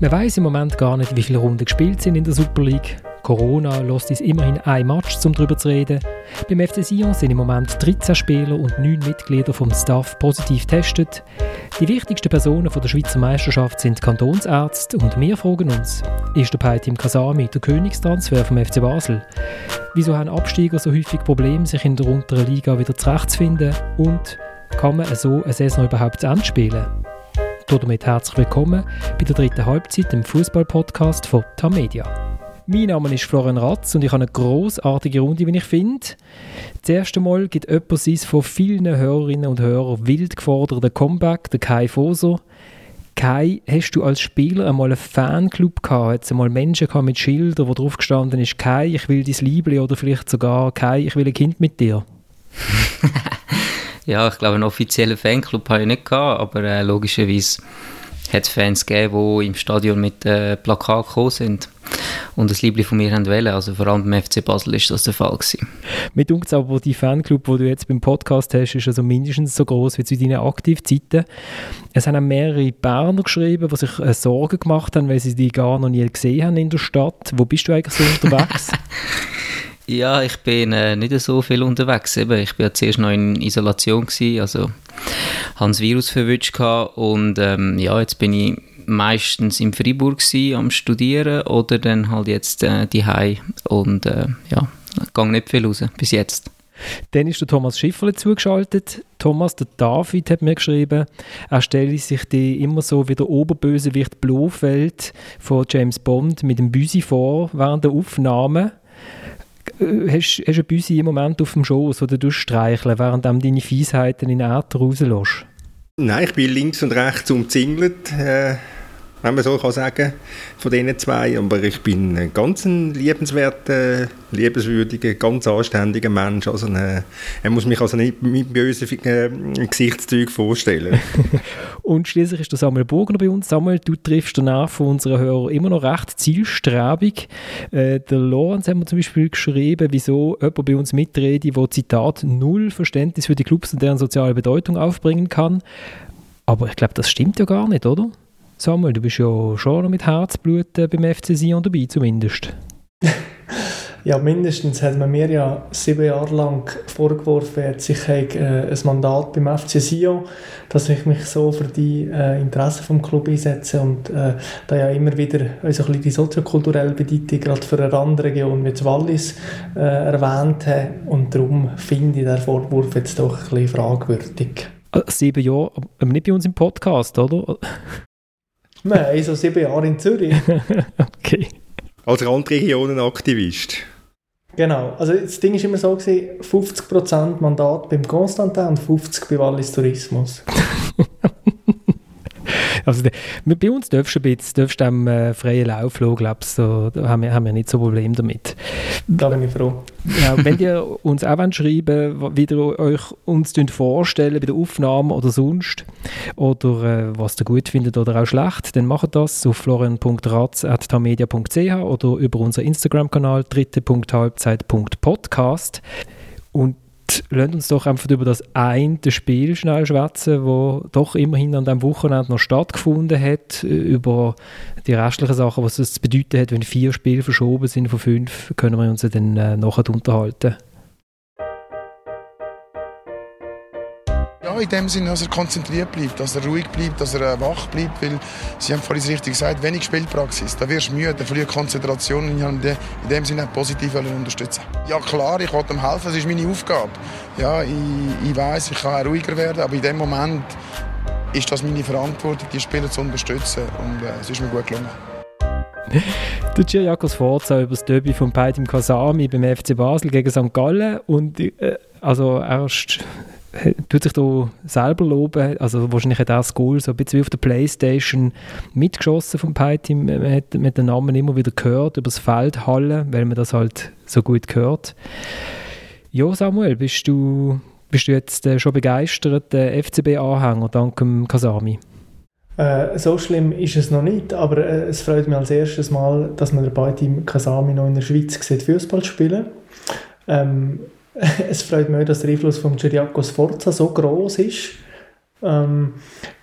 Man weiß im Moment gar nicht, wie viele Runden gespielt sind in der Super League. Corona lässt uns immerhin ein Match, um darüber zu reden. Beim FC Sion sind im Moment 13 Spieler und 9 Mitglieder vom Staff positiv getestet. Die wichtigsten Personen von der Schweizer Meisterschaft sind Kantonsärzte und wir fragen uns, ist der Peitim Kasami der Königstransfer vom FC Basel? Wieso haben Absteiger so häufig Probleme, sich in der unteren Liga wieder zurechtzufinden? Und kann man so eine Saison überhaupt zu Ende spielen? Damit herzlich willkommen bei der dritten Halbzeit im Fußball-Podcast von Tamedia. Mein Name ist Florian Ratz und ich habe eine großartige Runde, wie ich finde. Das erste Mal gibt jemand sein von vielen Hörerinnen und Hörern wild geforderten Comeback, der Kai Foser. Kai, hast du als Spieler einmal einen Fanclub gehabt? Hat es einmal Menschen gehabt mit Schildern, wo drauf gestanden ist, Kai, ich will dein Liebling oder vielleicht sogar Kai, ich will ein Kind mit dir? Ja, ich glaube, einen offiziellen Fanclub habe ich nicht gehabt, aber äh, logischerweise hat es Fans gegeben, die im Stadion mit äh, Plakat gekommen sind und das Liebling von mir haben wollen. Also vor allem beim FC Basel ist das der Fall gewesen. Mit uns aber die Fanclub, wo du jetzt beim Podcast hast, ist also mindestens so groß wie zu deinen Aktivzeiten. Es haben auch mehrere Berner geschrieben, die sich äh, Sorgen gemacht haben, weil sie die gar noch nie gesehen haben in der Stadt. Wo bist du eigentlich so unterwegs? Ja, ich bin äh, nicht so viel unterwegs. Eben, ich war zuerst noch in Isolation, gewesen, also habe das Virus verwünscht und ähm, ja, jetzt bin ich meistens in Freiburg gewesen, am Studieren oder dann halt jetzt äh, die und äh, ja, gehe nicht viel raus, bis jetzt. Dann ist der Thomas Schifferle zugeschaltet. Thomas, der David hat mir geschrieben, er stelle sich die immer so wie der Oberbösewicht Blofeld von James Bond mit dem Büsi vor während der Aufnahme. Äh, hast, hast du ein Büsi im Moment auf dem Schoß oder du streicheln, während du deine Fiesheiten in den Äther rauslässt? Nein, ich bin links und rechts umzingelt. Äh wenn man so kann sagen, von diesen zwei. Aber ich bin ein ganz liebenswerter, liebenswürdiger, ganz anständiger Mensch. Also eine, er muss mich also nicht mit bösen äh, Gesichtszügen vorstellen. Und schließlich ist der Samuel Burgner bei uns. Samuel, du triffst danach von unseren Hörern immer noch recht zielstrebig. Äh, der Lorenz hat mir zum Beispiel geschrieben, wieso jemand bei uns mitredet, der Zitat null Verständnis für die Clubs und deren soziale Bedeutung aufbringen kann. Aber ich glaube, das stimmt ja gar nicht, oder? Samuel, du bist ja schon mit Herzblut beim FC Sion dabei, zumindest. ja, mindestens hat man mir ja sieben Jahre lang vorgeworfen, ich habe, äh, ein Mandat beim FC Sion, dass ich mich so für die äh, Interessen vom Club einsetze und äh, da ja immer wieder also ein die soziokulturelle Bedeutung gerade für eine Randregion wie Wallis äh, erwähnt habe und darum finde ich den Vorwurf jetzt doch ein bisschen fragwürdig. Äh, sieben Jahre, aber nicht bei uns im Podcast, oder? Nein, so sieben Jahre in Zürich. okay. Als Randregionenaktivist. Genau. Also das Ding war immer so, gewesen, 50% Mandat beim Konstantin und 50% bei Wallis Tourismus. Also bei uns darfst du ein bisschen, darfst am äh, freien Lauf schauen, glaubst so, da haben wir, haben wir nicht so ein Problem damit. Da bin ich froh. Ja, wenn ihr uns auch wollt schreiben wie ihr euch uns vorstellen bei der Aufnahme oder sonst, oder äh, was ihr gut findet oder auch schlecht, dann macht das auf florian.ratz.tamedia.ch oder über unseren Instagram-Kanal dritte.halbzeit.podcast. Und lasst uns doch einfach über das eine Spiel schnell schwätzen, wo doch immerhin an diesem Wochenende noch stattgefunden hat, über die restlichen Sachen, was es zu bedeuten hat, wenn vier Spiele verschoben sind von fünf, können wir uns dann äh, nachher unterhalten. In dem Sinne, dass er konzentriert bleibt, dass er ruhig bleibt, dass er äh, wach bleibt, weil Sie haben vorhin richtig gesagt, wenig Spielpraxis, da wirst du müde, da verlierst Konzentration und ich habe in dem Sinne auch positiv unterstützen. Ja klar, ich wollte ihm helfen, das ist meine Aufgabe. Ja, ich, ich weiß, ich kann auch ruhiger werden, aber in dem Moment ist das meine Verantwortung, die Spieler zu unterstützen und äh, es ist mir gut gelungen. Der Giriakos Forza über das Derby von Peitim Kasami beim FC Basel gegen St. Gallen und äh, also erst tut sich da selber loben. Also wahrscheinlich hat er das Goal so ein bisschen wie auf der Playstation mitgeschossen vom Peiti. Man hat, man den Namen immer wieder gehört, über das Feld hallen, weil man das halt so gut hört. Ja, Samuel, bist du, bist du jetzt äh, schon begeistert äh, FCB-Anhänger dank dem Kasami? Äh, so schlimm ist es noch nicht, aber äh, es freut mich als erstes Mal, dass man bei Team Kasami noch in der Schweiz sieht, Fußball spielen. Ähm, es freut mich, dass der Einfluss von Geriakos Forza so groß ist. Ähm,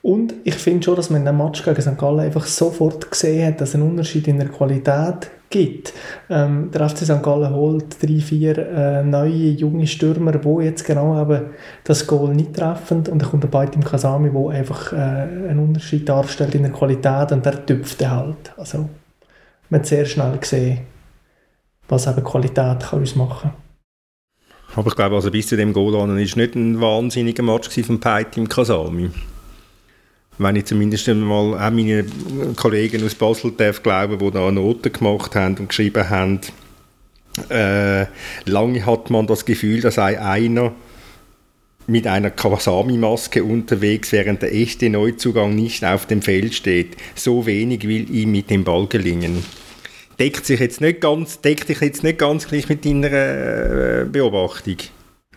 und ich finde schon, dass man in dem Match gegen St. Gallen einfach sofort gesehen hat, dass es einen Unterschied in der Qualität gibt. Ähm, der FC St. Gallen holt drei, vier äh, neue, junge Stürmer, die jetzt genau eben das Goal nicht treffen. Und dann kommt der Beitim Kasami, der einfach äh, einen Unterschied darstellt in der Qualität und der tüpft halt. Also, man hat sehr schnell gesehen, was eben Qualität kann uns machen kann. Aber ich glaube, also bis zu dem Goal an ist nicht ein wahnsinniger Match von Peit im Kasami. Wenn ich zumindest mal auch meine Kollegen aus Basel darf glauben, die da Noten gemacht haben und geschrieben haben, äh, lange hat man das Gefühl, dass einer mit einer Kawasami-Maske unterwegs, während der echte Neuzugang nicht auf dem Feld steht. So wenig will ihm mit dem Ball gelingen deckt sich jetzt nicht ganz, deckt dich jetzt nicht ganz gleich mit deiner äh, Beobachtung.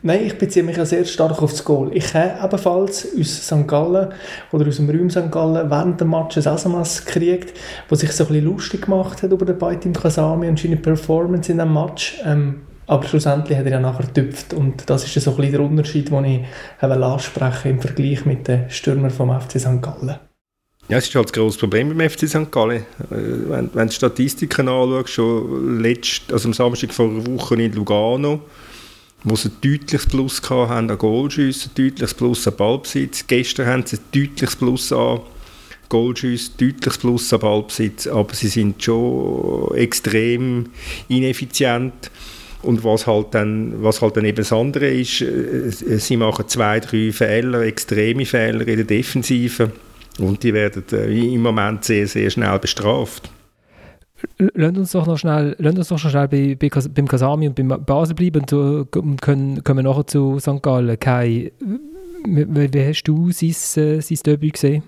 Nein, ich beziehe mich ja sehr stark auf das Goal. Ich habe ebenfalls aus St. Gallen oder aus dem Raum St. Gallen während dem Match ein SMS gekriegt, wo sich so ein bisschen lustig gemacht hat über den Beitim Kasami und seine Performance in dem Match. Ähm, aber schlussendlich hat er ja nachher getüpft und das ist so ein bisschen der Unterschied, den ich anspreche im Vergleich mit den Stürmern vom FC St. Gallen. Ja, es ist halt das grosse Problem beim FC St. Gallen. Äh, wenn, wenn du Statistiken anschaust, schon letzt, also am Samstag vor einer Woche in Lugano, wo sie ein deutliches Plus hatten an Goalschüssen, ein deutliches Plus an Ballbesitz. Gestern haben sie ein deutliches Plus an Goalschüsse, deutliches Plus an Ballbesitz, aber sie sind schon extrem ineffizient. Und was halt dann, was halt dann eben das andere ist, äh, sie machen zwei, drei Fehler, extreme Fehler in der Defensive und die werden äh, im Moment sehr, sehr schnell bestraft. Lass uns doch noch schnell, uns doch noch schnell bei, bei, beim Kasami und beim Basel bleiben und, und können, können wir nachher zu St. Gallen. Kai, wie, wie hast du sein, äh, sein Debüt gesehen?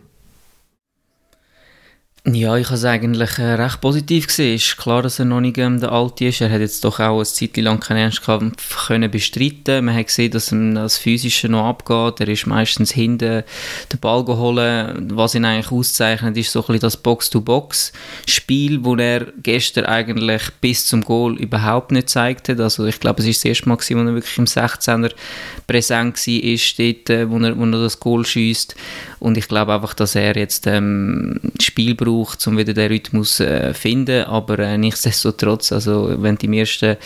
Ja, ich habe es eigentlich äh, recht positiv gesehen. Es ist klar, dass er noch nicht ähm, der Alte ist. Er hat jetzt doch auch eine Zeit lang keinen Ernstkampf können bestreiten. Man hat gesehen, dass ihm das Physische noch abgeht. Er ist meistens hinten den Ball geholt. Was ihn eigentlich auszeichnet, ist so ein das Box-to-Box-Spiel, das er gestern eigentlich bis zum Goal überhaupt nicht gezeigt hat. Also ich glaube, es ist das erste Mal, gewesen, wo er wirklich im 16er präsent war, dort, äh, wo, er, wo er das Goal schießt. Und ich glaube einfach, dass er jetzt ähm, Spiel braucht, um wieder den Rhythmus äh, finden. Aber äh, nichtsdestotrotz, also wenn die ersten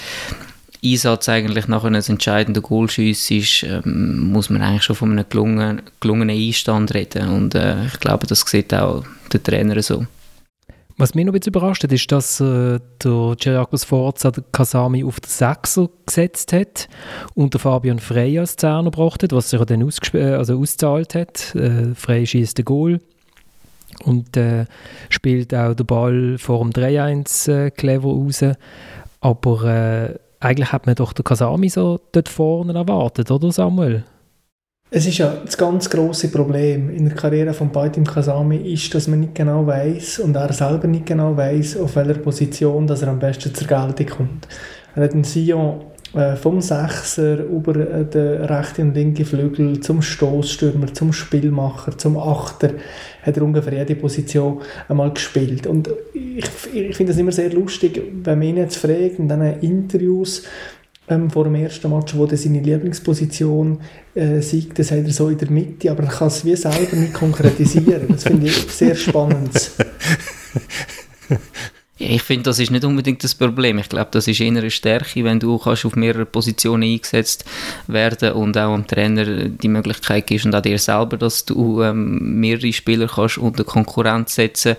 Einsatz eigentlich nachher ein entscheidender Goalschuss ist, ähm, muss man eigentlich schon von einem gelungenen, gelungenen Einstand reden. Und äh, ich glaube, das sieht auch der Trainer so. Was mich noch ein bisschen überrascht hat, ist, dass äh, der Gerardo Sforza den Kasami auf den Sechser gesetzt hat und der Fabian Frey als Zehner gebracht hat, was sich dann äh, also ausgezahlt hat. Äh, Frey schießt den Goal und äh, spielt auch den Ball vor dem 3-1 äh, clever raus. Aber äh, eigentlich hat man doch den Kasami so dort vorne erwartet, oder Samuel? Es ist ja das ganz große Problem in der Karriere von Baitim Kasami ist, dass man nicht genau weiß und er selber nicht genau weiß, auf welcher Position dass er am besten zur Geltung kommt. Er hat einen Sion äh, vom Sechser über äh, den rechten und linken Flügel zum Stoßstürmer, zum Spielmacher, zum Achter hat er ungefähr jede Position einmal gespielt. Und ich, ich finde es immer sehr lustig, wenn man ihn jetzt fragt in diesen Interviews, ähm, vor dem ersten Match, wo er seine Lieblingsposition äh, siegt, das hat er so in der Mitte, aber er kann es wie selber nicht konkretisieren. Das finde ich sehr spannend. Ich finde, das ist nicht unbedingt das Problem. Ich glaube, das ist eher eine Stärke, wenn du kannst auf mehrere Positionen eingesetzt werden und auch am Trainer die Möglichkeit gibst und auch dir selber, dass du ähm, mehrere Spieler kannst unter Konkurrenz setzen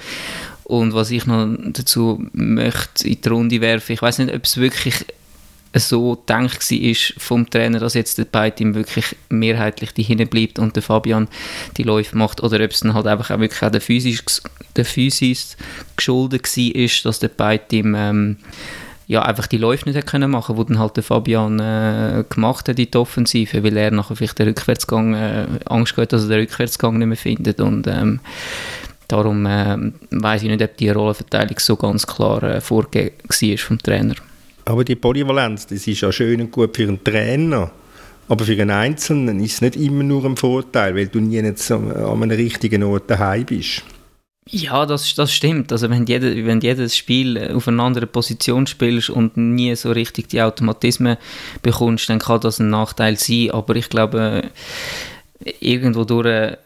und was ich noch dazu möchte in die Runde werfen, ich weiß nicht, ob es wirklich so gedacht war vom Trainer, dass jetzt der Beitim wirklich mehrheitlich die hinten bleibt und der Fabian die Läufe macht oder ob es dann halt einfach auch wirklich auch der Physis, der Physis geschuldet war, dass der Beitim ähm, ja, einfach die Läufe nicht können machen, die dann halt der Fabian äh, gemacht hat in die Offensive, weil er nachher vielleicht den Rückwärtsgang äh, Angst hat, dass er den Rückwärtsgang nicht mehr findet und ähm, darum äh, weiß ich nicht, ob die Rollenverteilung so ganz klar äh, vorgegeben war vom Trainer. Aber die Polyvalenz, das ist ja schön und gut für einen Trainer. Aber für einen Einzelnen ist es nicht immer nur ein Vorteil, weil du nie an einem richtigen Ort daheim bist. Ja, das, das stimmt. Also wenn, jede, wenn jedes Spiel auf einer anderen Position spielst und nie so richtig die Automatismen bekommst, dann kann das ein Nachteil sein. Aber ich glaube, irgendwo durch, äh,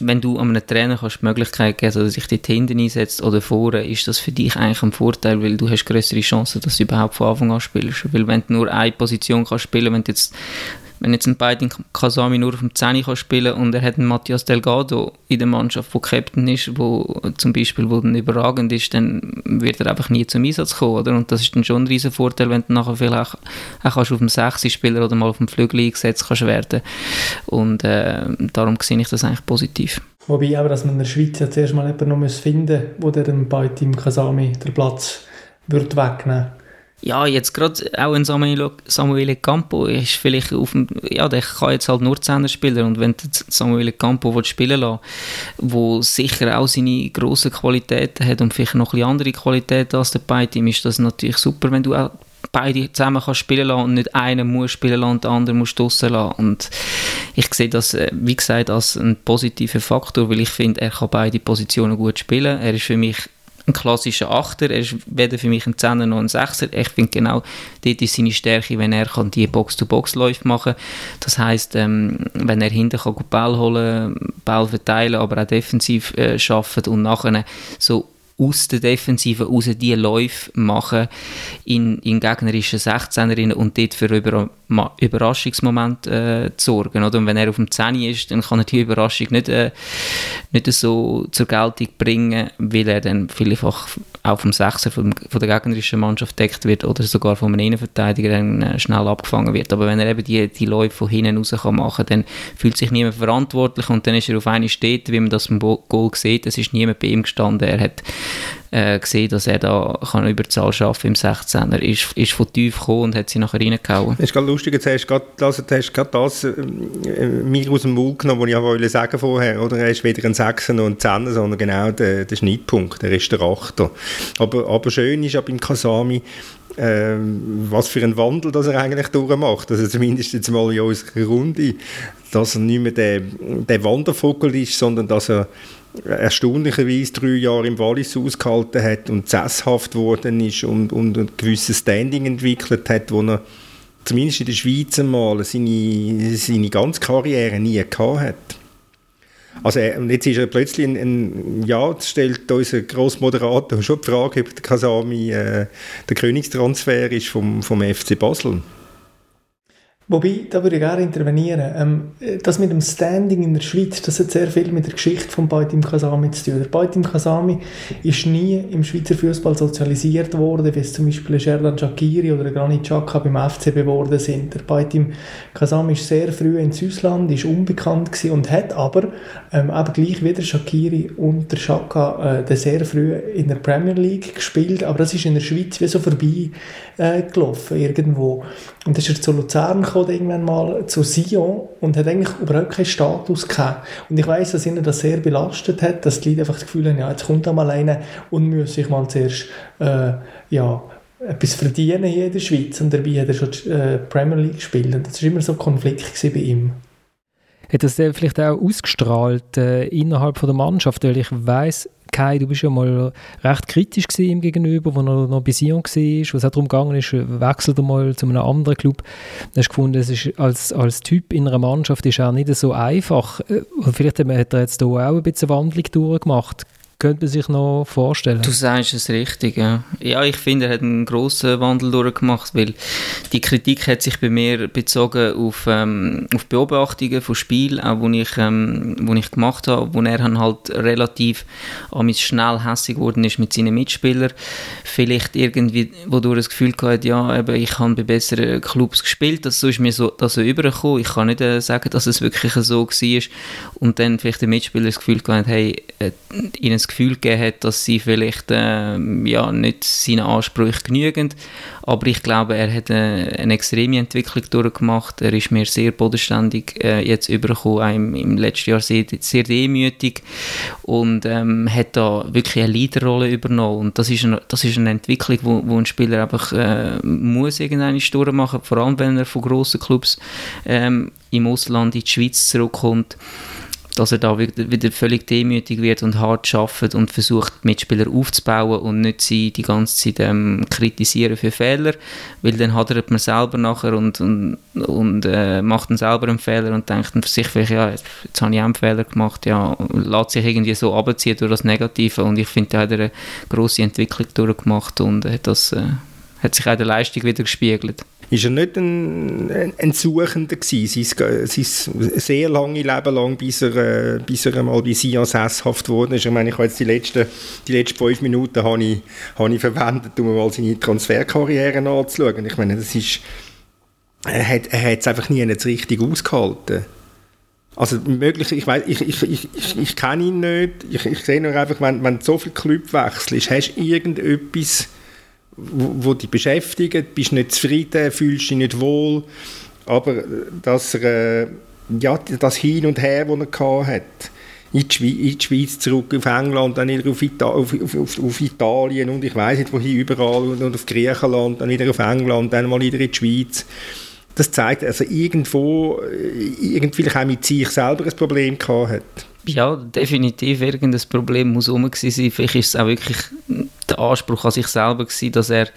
wenn du einem Trainer kannst die Möglichkeit geben, dass er sich dort hinten einsetzt oder vorne, ist das für dich eigentlich ein Vorteil, weil du hast größere Chancen, dass du überhaupt von Anfang an spielst. Weil wenn du nur eine Position kannst spielen, wenn du jetzt wenn jetzt ein Beidin Kasami nur auf dem 10 kann spielen und er hat einen Matthias Delgado in der Mannschaft, der Captain ist, wo zum Beispiel wo dann überragend ist, dann wird er einfach nie zum Einsatz kommen, oder? Und das ist dann schon ein riesen Vorteil, wenn du nachher vielleicht auch, auf dem 6 Spieler oder mal auf dem Flügel eingesetzt kannst werden. Und äh, darum sehe ich das eigentlich positiv. Wobei aber, dass man in der Schweiz ja zuerst mal jemanden noch finden muss, wo der dem Beidin Kasami den Platz wird wegnehmen ja, jetzt gerade auch ein Samuel, Samuel Campo ist vielleicht auf dem, ja, der kann jetzt halt nur Zehner spielen und wenn du Samuel Campo spielen lassen wo sicher auch seine grossen Qualitäten hat und vielleicht noch ein andere Qualitäten als der Beidteam, ist das natürlich super, wenn du auch beide zusammen kannst spielen lassen und nicht einen muss spielen lassen und den anderen musst draussen lassen. Und ich sehe das, äh, wie gesagt, als einen positiven Faktor, weil ich finde, er kann beide Positionen gut spielen. Er ist für mich ein klassischer Achter. Er ist weder für mich ein Zehner noch ein Sechser. Ich finde genau, dort ist seine Stärke, wenn er kann die Box-to-Box-Läufe machen kann. Das heisst, ähm, wenn er hinten kann Ball holen, Ball verteilen, aber auch defensiv äh, arbeitet und nachher so aus der Defensive raus die Läufe machen in, in gegnerischen 16erinnen und dort für Über Überraschungsmoment äh, sorgen. Oder? Und wenn er auf dem 10 ist, dann kann er die Überraschung nicht, äh, nicht so zur Geltung bringen, weil er dann vielleicht auch vom 6er von, von der gegnerischen Mannschaft deckt wird oder sogar von einem Innenverteidiger dann äh, schnell abgefangen wird. Aber wenn er eben die, die Läufe von hinten raus kann machen kann, dann fühlt sich niemand verantwortlich und dann ist er auf eine steht, wie man das im Goal sieht. Es ist niemand bei ihm gestanden. Er hat äh, gesehen, dass er da kann Überzahl schaffen im 16er. Ist, ist von tief gekommen und hat sie nachher reingehauen. Es ist gerade lustig, jetzt hast du gerade das, hast gerade das äh, mir aus dem Mund genommen, was ich wollte sagen vorher. Oder? Er ist weder ein Sechser noch ein Zehner, sondern genau der, der Schnittpunkt. Er ist der Achter. Aber, aber schön ist ja beim Kasami, äh, was für ein Wandel das er eigentlich durchmacht. Also zumindest jetzt mal in unserer Runde, dass er nicht mehr der, der Wandervogel ist, sondern dass er erstaunlicherweise drei Jahre im Wallis ausgehalten hat und sesshaft geworden ist und, und ein gewisses Standing entwickelt hat, wo er zumindest in der Schweiz einmal seine, seine ganze Karriere nie gehabt hat. Also jetzt ist er plötzlich ein, ein ja, stellt unser Grossmoderator schon die Frage, ob der Kasami äh, der Königstransfer ist vom, vom FC Basel. Wobei, da würde ich gerne intervenieren. Ähm, das mit dem Standing in der Schweiz, das hat sehr viel mit der Geschichte von Baitim Kasami zu tun. Der Baitim Kasami ist nie im Schweizer Fußball sozialisiert worden, wie es zum Beispiel Sherdan Shakiri oder Granit Xhaka beim FCB geworden sind. Der Baitim Kasami ist sehr früh ins Ausland, ist unbekannt gewesen und hat aber ähm, eben gleich wie der Shakiri und der Xhaka äh, sehr früh in der Premier League gespielt, aber das ist in der Schweiz wie so vorbei äh, gelaufen irgendwo. Und das ist zu Luzern gekommen, irgendwann mal zu Sion und hat eigentlich überhaupt keinen Status gehabt. Und ich weiß, dass ihn das sehr belastet hat, dass die Leute einfach das Gefühl haben, ja, jetzt kommt er mal einer und muss sich mal zuerst äh, ja, etwas verdienen hier in der Schweiz. Und dabei hat er schon äh, Premier League gespielt. Und das war immer so ein Konflikt bei ihm. Hat das vielleicht auch ausgestrahlt äh, innerhalb von der Mannschaft? Weil ich weiß Kai, du bist ja mal recht kritisch ihm gegenüber, als er noch bei Sion war, wo es auch darum gegangen ist, wechselt er mal zu einem anderen Club. Du hast gefunden, es ist als, als Typ in einer Mannschaft ist auch nicht so einfach. Äh, vielleicht hat er jetzt hier auch ein bisschen Wandlung durchgemacht könnte man sich noch vorstellen. Du sagst es richtig, ja. Ja, ich finde, er hat einen grossen Wandel durchgemacht, weil die Kritik hat sich bei mir bezogen auf, ähm, auf Beobachtungen von Spielen, auch wo ich, ähm, wo ich gemacht habe, wo er dann halt relativ schnell hässig geworden ist mit seinen Mitspielern. Vielleicht irgendwie, wo du das Gefühl gehabt ja, eben, ich habe bei besseren Clubs gespielt, das so ist mir so, das so übergekommen. Ich kann nicht äh, sagen, dass es wirklich so war. Und dann vielleicht der Mitspieler das Gefühl gehabt hey, äh, ihnen das Gefühl gegeben hat, dass sie vielleicht äh, ja, nicht seinen Ansprüchen genügen. Aber ich glaube, er hat eine, äh, eine extreme Entwicklung durchgemacht. Er ist mir sehr bodenständig äh, jetzt übergekommen, im, im letzten Jahr sehr, sehr demütig und ähm, hat da wirklich eine Leaderrolle übernommen. Und das ist eine, das ist eine Entwicklung, wo, wo ein Spieler einfach äh, muss irgendeine durchmachen, vor allem wenn er von grossen Clubs ähm, im Ausland in die Schweiz zurückkommt dass er da wieder völlig demütig wird und hart schafft und versucht, Mitspieler aufzubauen und nicht sie die ganze Zeit ähm, kritisieren für Fehler, weil dann hadert man selber nachher und, und, und äh, macht dann selber einen Fehler und denkt dann für sich vielleicht, ja, jetzt, jetzt habe ich auch einen Fehler gemacht, ja, lässt sich irgendwie so abziehen durch das Negative. Und ich finde, da hat er eine grosse Entwicklung durchgemacht und hat das äh, hat sich auch der Leistung wieder gespiegelt ist er nicht ein, ein Suchender gewesen, sein, sein sehr lange Leben lang, bis er, äh, bis er einmal bei Sion sesshaft wurde. Ich meine, ich habe jetzt die letzten, die letzten fünf Minuten habe ich, habe ich verwendet, um mal seine Transferkarriere anzuschauen. Ich meine, das ist, er hat, er hat es einfach nie jetzt richtig ausgehalten. Also möglich, ich weiß, ich, ich, ich, ich, ich kenne ihn nicht. Ich, ich sehe nur einfach, wenn, wenn so viele Club wechselst, hast du irgendetwas wo, wo dich beschäftigt, bist nicht zufrieden, fühlst dich nicht wohl, aber das, äh, ja, das Hin und Her, das er hat, in die, Schweiz, in die Schweiz zurück, auf England, dann wieder auf, Ita auf, auf, auf, Italien und ich weiß nicht wohin, überall und auf Griechenland, dann wieder auf England, dann mal wieder in die Schweiz. Das zeigt, also irgendwo, äh, irgendwie auch mit sich selber ein Problem gehabt hat. Ja, definitiv irgendein Problem muss rum sein. Vielleicht ist es auch wirklich der Anspruch an sich selber gewesen, dass er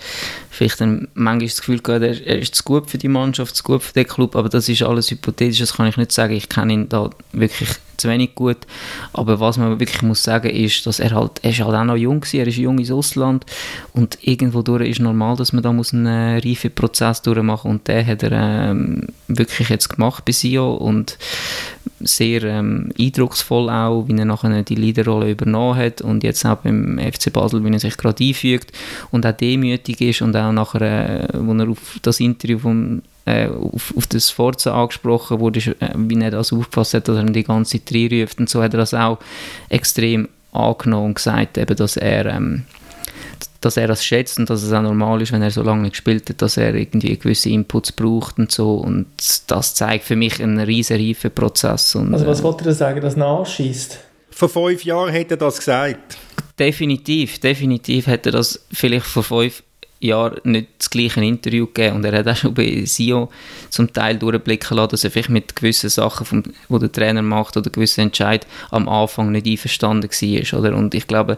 vielleicht dann manchmal das Gefühl hat, er, er ist zu gut für die Mannschaft, zu gut für den Club, aber das ist alles hypothetisch, das kann ich nicht sagen. Ich kenne ihn da wirklich zu wenig gut. Aber was man wirklich muss sagen ist, dass er halt, er ist halt auch noch jung war, er ist jung ins Ausland und irgendwo durch ist normal, dass man da muss einen reifen Prozess durchmachen und den hat er ähm, wirklich jetzt gemacht bei Sio und sehr ähm, eindrucksvoll auch, wie er nachher die Leaderrolle übernommen hat und jetzt auch beim FC Basel, wie er sich gerade einfügt und auch demütig ist und auch nachher, äh, wo er auf das Interview vom äh, auf, auf das Forza angesprochen wurde, äh, wie er das aufgefasst hat, dass er die ganze Zeit reinruft und so hat er das auch extrem angenommen und gesagt, eben, dass er ähm, dass er das schätzt und dass es auch normal ist, wenn er so lange gespielt hat, dass er irgendwie gewisse Inputs braucht und so und das zeigt für mich einen riesen reifen Prozess. Und, also was äh, wollte er sagen, dass nachschießt? Vor fünf Jahren hätte er das gesagt. Definitiv, definitiv hätte er das vielleicht vor fünf Jahren nicht das gleiche Interview gegeben und er hat auch schon bei SIO zum Teil durchblicken lassen, dass er vielleicht mit gewissen Sachen, vom, die der Trainer macht oder gewissen Entscheid am Anfang nicht einverstanden war. Oder? Und ich glaube,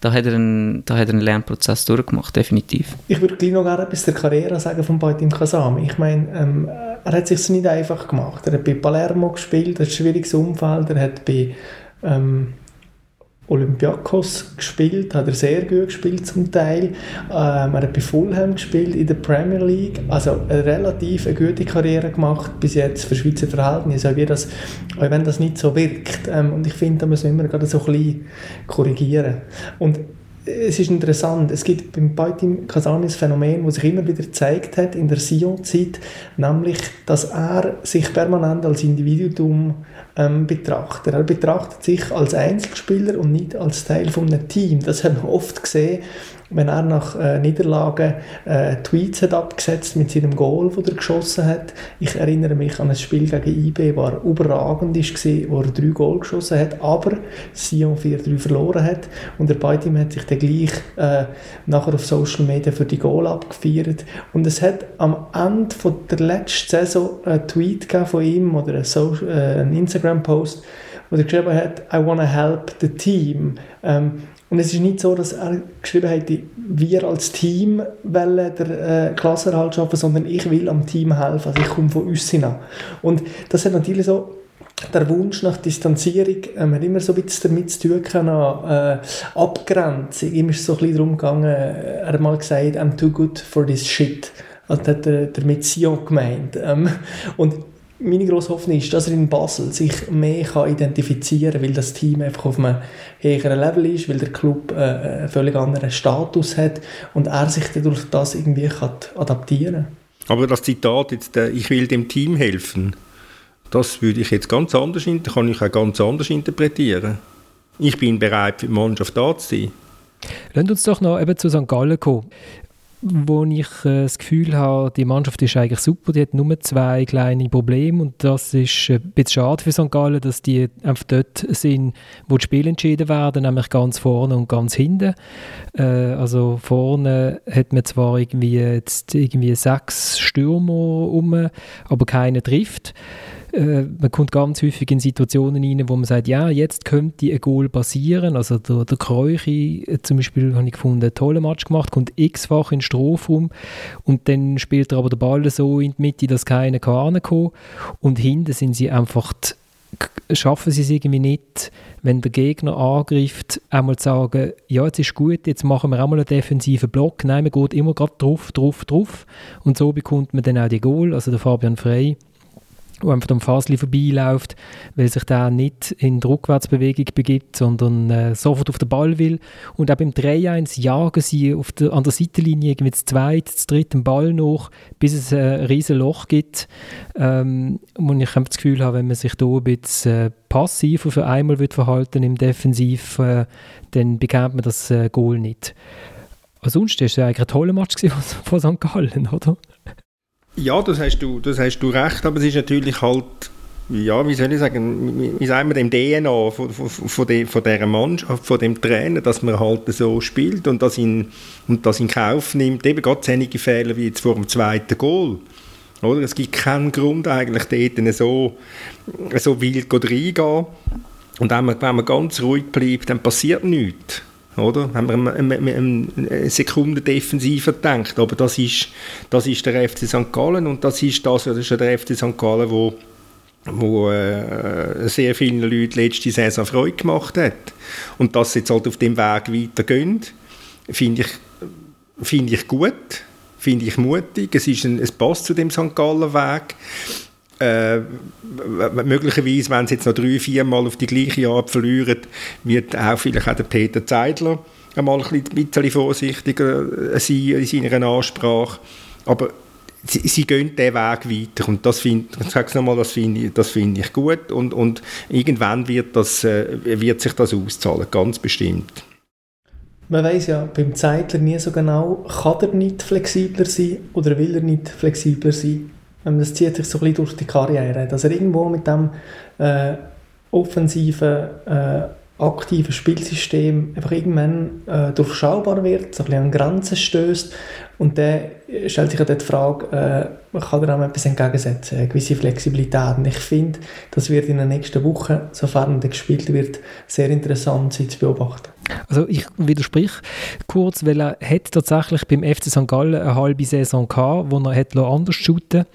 da hat, er einen, da hat er einen Lernprozess durchgemacht, definitiv. Ich würde gleich noch gerne etwas der Karriere sagen von Baitim Kasami. Ich meine, ähm, er hat es sich nicht einfach gemacht. Er hat bei Palermo gespielt, ein schwieriges Umfeld, er hat bei ähm, Olympiakos gespielt, hat er sehr gut gespielt zum Teil. Ähm, er hat bei Fulham gespielt in der Premier League. Also eine relativ eine gute Karriere gemacht bis jetzt für Schweizer Verhältnisse, auch, das, auch wenn das nicht so wirkt. Ähm, und ich finde, da müssen wir gerade so ein bisschen korrigieren. Und es ist interessant, es gibt beim Baitim Kasami ein Phänomen, das sich immer wieder gezeigt hat in der Sion-Zeit, nämlich, dass er sich permanent als Individuum ähm, betrachtet. Er betrachtet sich als Einzelspieler und nicht als Teil von einem Team. Das haben wir oft gesehen, wenn er nach äh, Niederlagen äh, Tweets hat abgesetzt mit seinem Goal, das er geschossen hat. Ich erinnere mich an ein Spiel gegen IB, das überragend war, wo er drei Goal geschossen hat, aber Sion 4-3 verloren hat. Und der Beitim hat sich dann gleich äh, nachher auf Social Media für die Goal abgefeiert. Und es hat am Ende von der letzten Saison einen Tweet von ihm oder einen, Social, äh, einen Instagram-Post, wo er geschrieben hat, I want to help the team. Ähm, und es ist nicht so, dass er geschrieben hat, wir als Team wollen der äh, Klassenerhalt schaffen, sondern ich will am Team helfen. Also ich komme von uns hinein. Und das hat natürlich so der Wunsch nach Distanzierung ähm, hat immer so ein bisschen damit zu tun gehabt, äh, Abgrenzung. Ihm ist so ein bisschen darum gegangen, er hat mal gesagt, I'm too good for this shit. Also hat der, der mit Sion gemeint. Ähm, und meine grosse Hoffnung ist, dass er in Basel sich mehr kann identifizieren kann, weil das Team einfach auf einem höheren Level ist, weil der Club äh, einen völlig anderen Status hat und er sich dadurch das irgendwie kann adaptieren kann. Aber das Zitat jetzt, äh, ich will dem Team helfen, das würde ich jetzt ganz anders, kann ich auch ganz anders interpretieren. Ich bin bereit, für die Mannschaft da zu sein. Lass uns doch noch eben zu St. Gallen kommen wo ich äh, das Gefühl habe, die Mannschaft ist eigentlich super, die hat nur zwei kleine Probleme und das ist ein bisschen schade für St. Gallen, dass die einfach dort sind, wo die Spiele entschieden werden, nämlich ganz vorne und ganz hinten. Äh, also vorne hat man zwar irgendwie jetzt irgendwie sechs Stürmer um, aber keiner trifft. Äh, man kommt ganz häufig in Situationen rein, wo man sagt, ja, jetzt könnte ein Goal passieren. Also der, der Kreuchi äh, zum Beispiel, habe ich gefunden, einen tollen Match gemacht, kommt x-fach in den Strafraum und dann spielt er aber den Ball so in die Mitte, dass keiner kann und hinten sind sie einfach schaffen sie es irgendwie nicht, wenn der Gegner angreift, einmal zu sagen, ja, jetzt ist gut, jetzt machen wir auch mal einen defensiven Block. Nein, man geht immer gerade drauf, drauf, drauf. Und so bekommt man dann auch die Goal. Also der Fabian Frey wo einfach am Fasli vorbeiläuft, weil sich der nicht in die Rückwärtsbewegung begibt, sondern äh, sofort auf den Ball will. Und auch beim 3-1 jagen sie auf der, an der Seitenlinie irgendwie das zweite, das dritte Ball noch, bis es ein riesen Loch gibt. Ähm, und ich habe das Gefühl, wenn man sich da ein bisschen äh, passiver für einmal wird verhalten im Defensiv, äh, dann bekommt man das äh, Goal nicht. Ansonsten war es eigentlich ein toller Match von St. Gallen, oder? Ja, das hast du, das hast du recht, aber es ist natürlich halt, ja, wie soll ich sagen, wie sagen wir dem DNA von, von, von, de, von dieser Mannschaft, von dem Trainer, dass man halt so spielt und das in, und das in Kauf nimmt, eben gerade einige Fehler wie jetzt vor dem zweiten Goal. Oder? Es gibt keinen Grund eigentlich dort so, so wild reingehen. Und wenn man, wenn man ganz ruhig bleibt, dann passiert nichts. Oder? Wenn man eine, eine, eine Sekunde defensiver denkt. Aber das ist, das ist der FC St. Gallen und das ist, das, das ist der FC St. Gallen, wo, wo äh, sehr vielen Leuten letzte Saison Freude gemacht hat. Und dass sie jetzt halt auf dem Weg weitergehen, finde ich, find ich gut, finde ich mutig. Es, ist ein, es passt zu dem St. Gallen Weg äh, möglicherweise, wenn sie jetzt noch drei, vier Mal auf die gleiche Art verlieren, wird auch vielleicht auch der Peter Zeidler einmal ein bisschen vorsichtiger sein in seiner Ansprache. Aber sie, sie gehen diesen Weg weiter und das finde ich das finde find ich gut und, und irgendwann wird, das, äh, wird sich das auszahlen, ganz bestimmt. Man weiß ja beim Zeitler nie so genau, kann er nicht flexibler sein oder will er nicht flexibler sein. Das zieht sich so ein bisschen durch die Karriere, dass er irgendwo mit dem äh, offensiven, äh, aktiven Spielsystem einfach irgendwann äh, durchschaubar wird, so ein bisschen an Grenzen stößt und dann stellt sich ja die Frage, äh, kann er auch etwas entgegensetzen, eine gewisse Flexibilität. Und ich finde, das wird in den nächsten Wochen, sofern er gespielt wird, sehr interessant sein zu beobachten. Also ich widersprich kurz, weil er hat tatsächlich beim FC St. Gallen eine halbe Saison gehabt, wo er hat anders shooten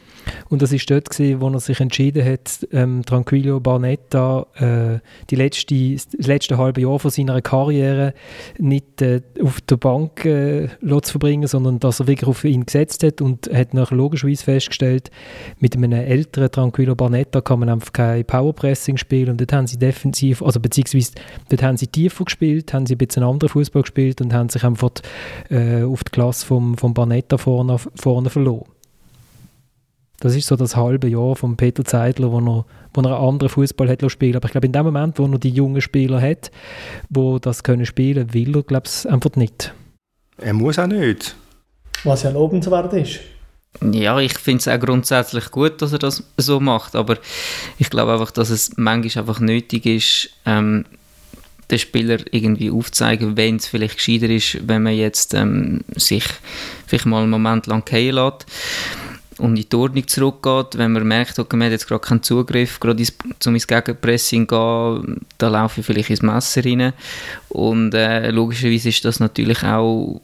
und das ist dort gewesen, wo er sich entschieden hat, ähm, Tranquillo Barnetta äh, die letzte, das letzte halbe Jahr von seiner Karriere nicht äh, auf der Bank äh, zu verbringen, sondern dass er wirklich auf ihn gesetzt hat und hat nachher logischerweise festgestellt, mit einem älteren Tranquillo Barnetta kann man einfach kein Powerpressing spielen und dort haben sie defensiv, also beziehungsweise dort haben sie tiefer gespielt, haben sie ein bisschen anderen Fußball gespielt und haben sich einfach äh, auf die Klasse vom, vom Barnetta vorne, vorne verloren. Das ist so das halbe Jahr von Peter Zeidler, wo er, wo er einen anderen Fußball hat spielen Aber ich glaube, in dem Moment, wo er die jungen Spieler hat, wo das können spielen, will er, glaube ich, einfach nicht. Er muss auch nicht. Was ja lobenswert ist. Ja, ich finde es auch grundsätzlich gut, dass er das so macht, aber ich glaube einfach, dass es manchmal einfach nötig ist, ähm, den Spieler irgendwie aufzuzeigen, wenn es vielleicht gescheiter ist, wenn man jetzt ähm, sich vielleicht mal einen Moment lang gehen lässt und in die Ordnung zurückgeht, wenn man merkt, okay, man hat jetzt gerade keinen Zugriff, gerade zum ins Gegenpressing gehen, da laufe ich vielleicht ins Messer rein und äh, logischerweise ist das natürlich auch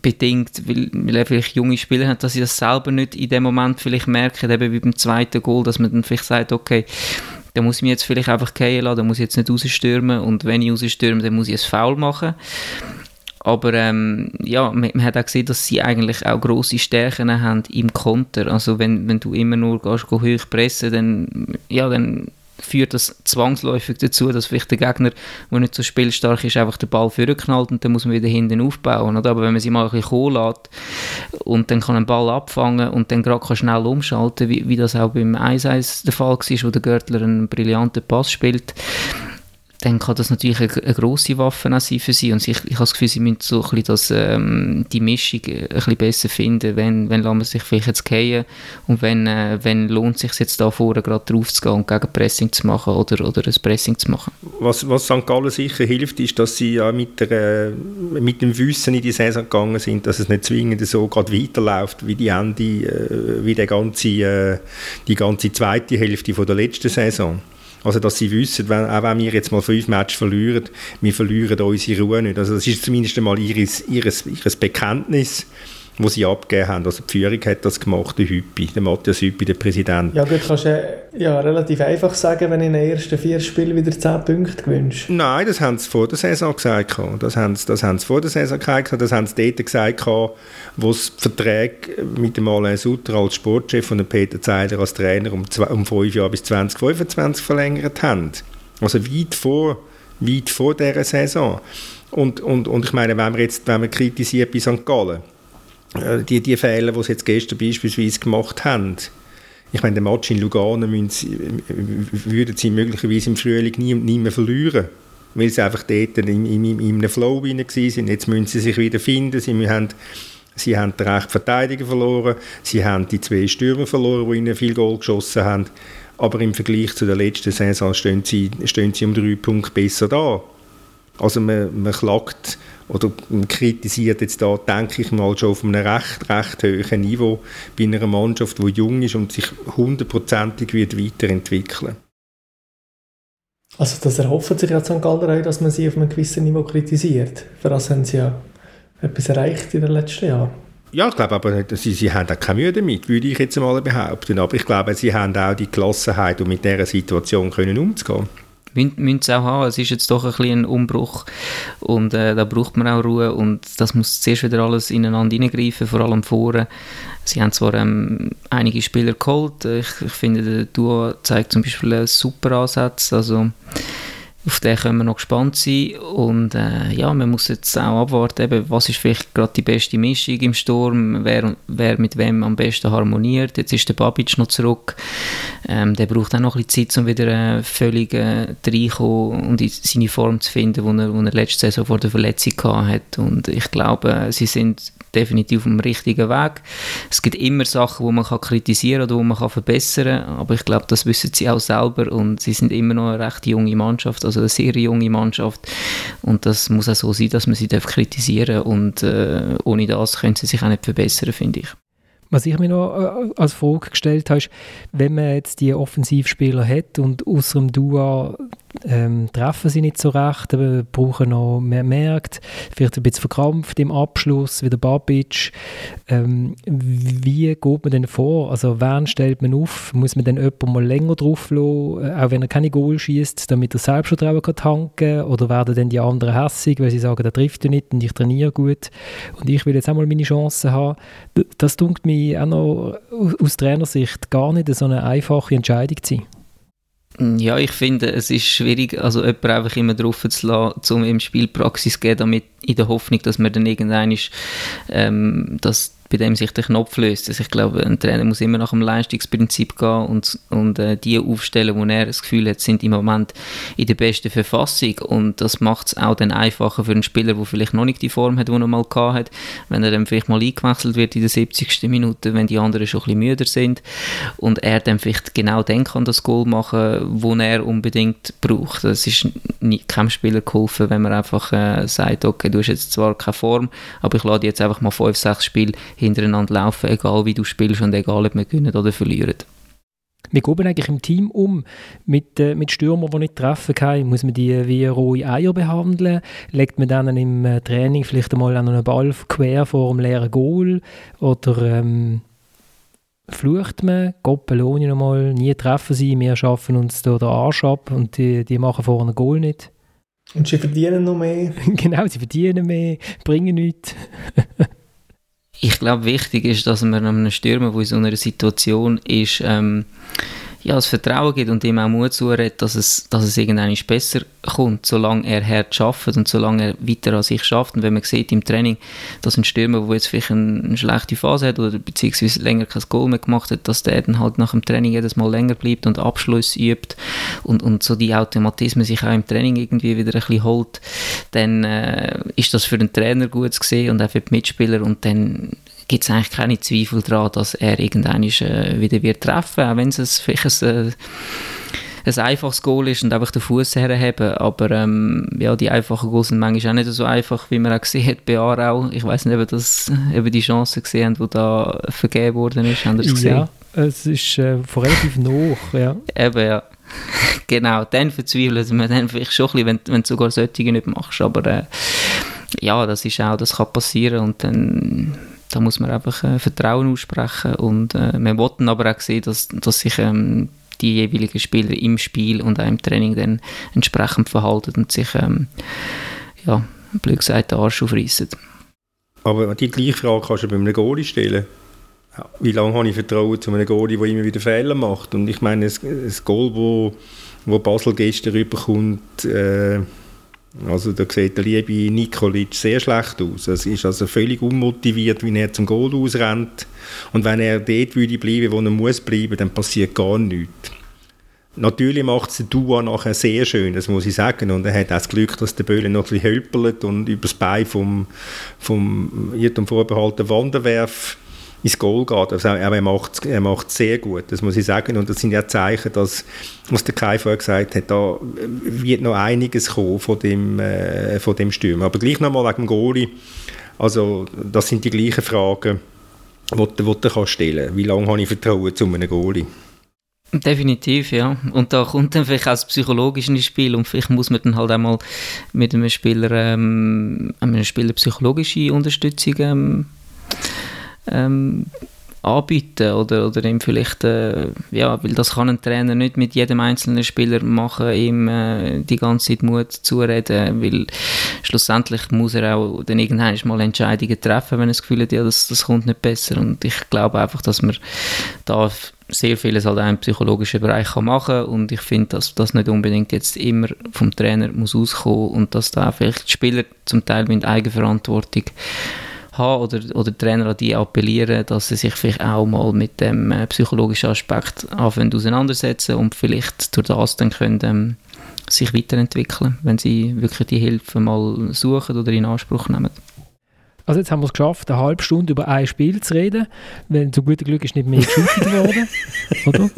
bedingt, weil, weil er vielleicht junge Spieler hat, dass sie das selber nicht in dem Moment vielleicht merken, eben wie beim zweiten Goal, dass man dann vielleicht sagt, okay, da muss ich mich jetzt vielleicht einfach gehen lassen, da muss ich jetzt nicht rausstürmen und wenn ich rausstürme, dann muss ich es faul machen. Aber ähm, ja, man, man, hat auch gesehen, dass sie eigentlich auch grosse Stärken haben im Konter. Also wenn, wenn du immer nur gehst, gehst hoch pressen, dann, ja, dann führt das zwangsläufig dazu, dass vielleicht der Gegner, der nicht so spielstark ist, einfach den Ball vorknallt und dann muss man wieder hinten aufbauen. Oder? Aber wenn man sie mal ein bisschen kommen und dann kann ein Ball abfangen und dann gerade schnell umschalten, wie, wie das auch beim 1-1 der Fall war, wo der Görtler einen brillanten Pass spielt, dann kann das natürlich eine, eine grosse Waffe sein für sie. Und ich, ich habe das Gefühl, sie müssen so ein bisschen das, ähm, die Mischung ein bisschen besser finden. Wenn, wenn man sich vielleicht jetzt gehen und wenn, äh, wenn lohnt es sich jetzt da vorne gerade drauf zu gehen und gegen Pressing zu machen oder, oder ein Pressing zu machen. Was, was St. Gallen sicher hilft, ist, dass sie ja mit, der, mit dem Wissen in die Saison gegangen sind, dass es nicht zwingend so gerade weiterläuft wie die Ende, äh, wie der ganze, äh, die ganze zweite Hälfte von der letzten Saison. Also, dass sie wissen, wenn, auch wenn wir jetzt mal fünf Matches verlieren, wir verlieren unsere Ruhe nicht. Also, das ist zumindest einmal ihres, ihres, ihres Bekenntnis wo sie abgegeben haben. Also die Führung hat das gemacht, der Hüppi, der Matthias Hüppi, der Präsident. Ja gut, kannst du ja relativ einfach sagen, wenn in den ersten vier Spielen wieder 10 Punkte gewünscht. Nein, das haben sie vor der Saison gesagt. Das haben sie, das haben sie vor der Saison gesagt. Das haben sie dort gesagt, wo sie Verträge mit dem Alain Sutter als Sportchef und dem Peter Zeiler als Trainer um, zwei, um fünf Jahre bis 2025 verlängert haben. Also weit vor, weit vor dieser Saison. Und, und, und ich meine, wenn man jetzt wenn man kritisiert bei St. Gallen, äh, die, die Fehler, die sie jetzt gestern beispielsweise gemacht haben, ich meine, den Match in Lugano sie, würden sie möglicherweise im Frühling nie, nie mehr verlieren, weil sie einfach dort in, in, in einem Flow rein waren. Jetzt müssen sie sich wieder finden. Sie haben, sie haben den rechten Verteidiger verloren, sie haben die zwei Stürmer verloren, die ihnen viel Goal geschossen haben. Aber im Vergleich zu der letzten Saison stehen sie, stehen sie um drei Punkte besser da. Also man, man klagt oder kritisiert jetzt da, denke ich mal, schon auf einem recht, recht hohen Niveau bei einer Mannschaft, die jung ist und sich hundertprozentig wird weiterentwickeln Also das erhoffen sich ja St. Galler auch, dass man sie auf einem gewissen Niveau kritisiert. Für das haben sie ja etwas erreicht in den letzten Jahren. Ja, ich glaube aber, sie, sie haben auch keine Mühe damit, würde ich jetzt mal behaupten. Aber ich glaube, sie haben auch die Gelassenheit, um mit dieser Situation können umzugehen müssen es auch haben. Es ist jetzt doch ein bisschen ein Umbruch und äh, da braucht man auch Ruhe und das muss zuerst wieder alles ineinander hineingreifen, vor allem vorne. Sie haben zwar ähm, einige Spieler geholt, ich, ich finde, der Duo zeigt zum Beispiel einen super Ansatz, also auf den können wir noch gespannt sein. Und äh, ja, man muss jetzt auch abwarten, eben, was ist vielleicht gerade die beste Mischung im Sturm, wer, wer mit wem am besten harmoniert. Jetzt ist der Babic noch zurück. Ähm, der braucht auch noch ein bisschen Zeit, um wieder äh, völlig äh, reinkommen und in seine Form zu finden, die er, er letzte Saison vor der Verletzung hatte. Und ich glaube, sie sind definitiv auf dem richtigen Weg. Es gibt immer Sachen, die man kann kritisieren oder wo man kann verbessern kann, aber ich glaube, das wissen sie auch selber und sie sind immer noch eine recht junge Mannschaft, also eine sehr junge Mannschaft und das muss auch so sein, dass man sie darf kritisieren und äh, ohne das können sie sich auch nicht verbessern, finde ich. Was ich mir noch äh, als Frage gestellt habe, ist, wenn man jetzt die Offensivspieler hat und aus dem Duo ähm, treffen sie nicht so recht, aber brauchen noch mehr Märkte, vielleicht ein bisschen verkrampft im Abschluss, wie der Babic. Ähm, wie geht man denn vor? Also wen stellt man auf? Muss man dann jemanden mal länger drauf lassen, äh, auch wenn er keine Goal schießt, damit er Selbstvertrauen kann tanken Oder werden dann die anderen hässig, weil sie sagen, der trifft nicht und ich trainiere gut und ich will jetzt auch mal meine Chancen haben? Das tut mir auch noch aus Trainersicht gar nicht so eine einfache Entscheidung zu sein. Ja, ich finde, es ist schwierig, also jemanden einfach immer drauf zu lassen, um im Spiel Praxis zu geben, damit in der Hoffnung, dass man dann irgendwann ist, ähm, dass bei dem sich der Knopf löst. Also ich glaube, ein Trainer muss immer nach dem Leistungsprinzip gehen und, und äh, die aufstellen, wo er das Gefühl hat, sind im Moment in der besten Verfassung und das macht es auch dann einfacher für einen Spieler, der vielleicht noch nicht die Form hat, die er mal gehabt hat, wenn er dann vielleicht mal eingewechselt wird in der 70. Minute, wenn die anderen schon ein bisschen müder sind und er dann vielleicht genau dann kann das Goal machen, wo er unbedingt braucht. Das ist nicht, keinem Spieler geholfen, wenn man einfach äh, sagt, okay, du hast jetzt zwar keine Form, aber ich lade jetzt einfach mal 5, 6 Spiele hintereinander laufen, egal wie du spielst und egal ob wir gewinnen oder verlieren. Wie geht man eigentlich im Team um mit, äh, mit Stürmern, die nicht treffen können? Muss man die wie rohe Eier behandeln? Legt man denen im äh, Training vielleicht einmal einen Ball quer vor dem leeren Goal? Oder ähm, flucht man, Gott belohne nochmal, nie treffen sie, wir schaffen uns da den Arsch ab und die, die machen vorne ein Goal nicht? Und sie verdienen noch mehr? genau, sie verdienen mehr, bringen nichts. ich glaube, wichtig ist, dass man einem Stürmer, der in so einer Situation ist, ähm, ja, das Vertrauen gibt und ihm auch Mut zuredet, dass es, dass es irgendwann besser kommt, solange er hart arbeitet und solange er weiter an sich schafft. Und wenn man sieht im Training, dass ein Stürmer, der jetzt vielleicht eine, eine, schlechte Phase hat oder beziehungsweise länger kein Goal mehr gemacht hat, dass der dann halt nach dem Training jedes Mal länger bleibt und Abschluss übt und, und so die Automatismen sich auch im Training irgendwie wieder ein bisschen holt, dann äh, ist das für den Trainer gut zu sehen und auch für die Mitspieler und dann gibt es eigentlich keine Zweifel daran, dass er irgendwann äh, wieder wird treffen, auch wenn es vielleicht ein, äh, ein einfaches Goal ist und einfach den Fuß herheben. Aber ähm, ja, die einfachen Goals sind manchmal auch nicht so einfach, wie man auch gesehen hat bei Aarau. Ich weiß nicht, ob das, ob die Chance gesehen habt, die da vergeben worden ist. Haben gesehen? Ja, es ist äh, relativ hoch. Ja. Eben, ja. genau, dann verzweifeln wir dann vielleicht schon ein bisschen, wenn, wenn du sogar solche nicht machst. Aber äh, ja, das ist auch, das kann passieren und dann da muss man einfach äh, Vertrauen aussprechen und äh, wir wollten aber auch sehen, dass, dass sich ähm, die jeweiligen Spieler im Spiel und auch im Training dann entsprechend verhalten und sich, ähm, ja, blöd gesagt, den Arsch aufreißen. Aber die gleiche Frage kannst du bei einem Goalie stellen. Wie lange habe ich Vertrauen zu einem Goalie, der immer wieder Fehler macht? Und ich meine, ein Goal, wo, wo Basel gestern rüberkommt, äh, also da sieht der liebe Nikolic sehr schlecht aus. Es ist also völlig unmotiviert, wie er zum Goal ausrennt. Und wenn er dort würde bleiben, wo er muss bleiben, dann passiert gar nichts. Natürlich macht es der Dua nachher sehr schön, das muss ich sagen. Und er hat auch das Glück, dass der Böhle noch ein bisschen hölpelt und über das Bein vom, vom Irrtum vorbehaltenen Wanderwerf ins Goal geht. Also er macht er macht sehr gut, das muss ich sagen. Und das sind ja Zeichen, dass, was der Kai vorher gesagt hat, da wird noch einiges kommen von dem, äh, von dem Stürmer. Aber gleich nochmal wegen dem Goalie. Also das sind die gleichen Fragen, die, die du stellen kannst. Wie lange habe ich Vertrauen zu einem Goalie? Definitiv, ja. Und da kommt dann vielleicht auch das Psychologische ins Spiel und vielleicht muss man dann halt einmal mit einem Spieler, ähm, einem Spieler psychologische Unterstützung ähm, ähm, anbieten oder, oder ihm vielleicht, äh, ja, weil das kann ein Trainer nicht mit jedem einzelnen Spieler machen, ihm äh, die ganze Zeit Mut zureden, weil schlussendlich muss er auch dann irgendwann mal Entscheidungen treffen, wenn er das Gefühl hat, ja, das, das kommt nicht besser. Und ich glaube einfach, dass man da sehr vieles halt auch im psychologischen Bereich kann machen und ich finde, dass das nicht unbedingt jetzt immer vom Trainer muss auskommen und dass da vielleicht die Spieler zum Teil mit Eigenverantwortung haben oder, oder Trainer an die appellieren, dass sie sich vielleicht auch mal mit dem äh, psychologischen Aspekt anfangen auseinandersetzen und vielleicht durch das dann können, ähm, sich weiterentwickeln, wenn sie wirklich die Hilfe mal suchen oder in Anspruch nehmen. Also jetzt haben wir es geschafft, eine halbe Stunde über ein Spiel zu reden. Wenn zu gutem Glück ist nicht mehr geschüttet worden. oder?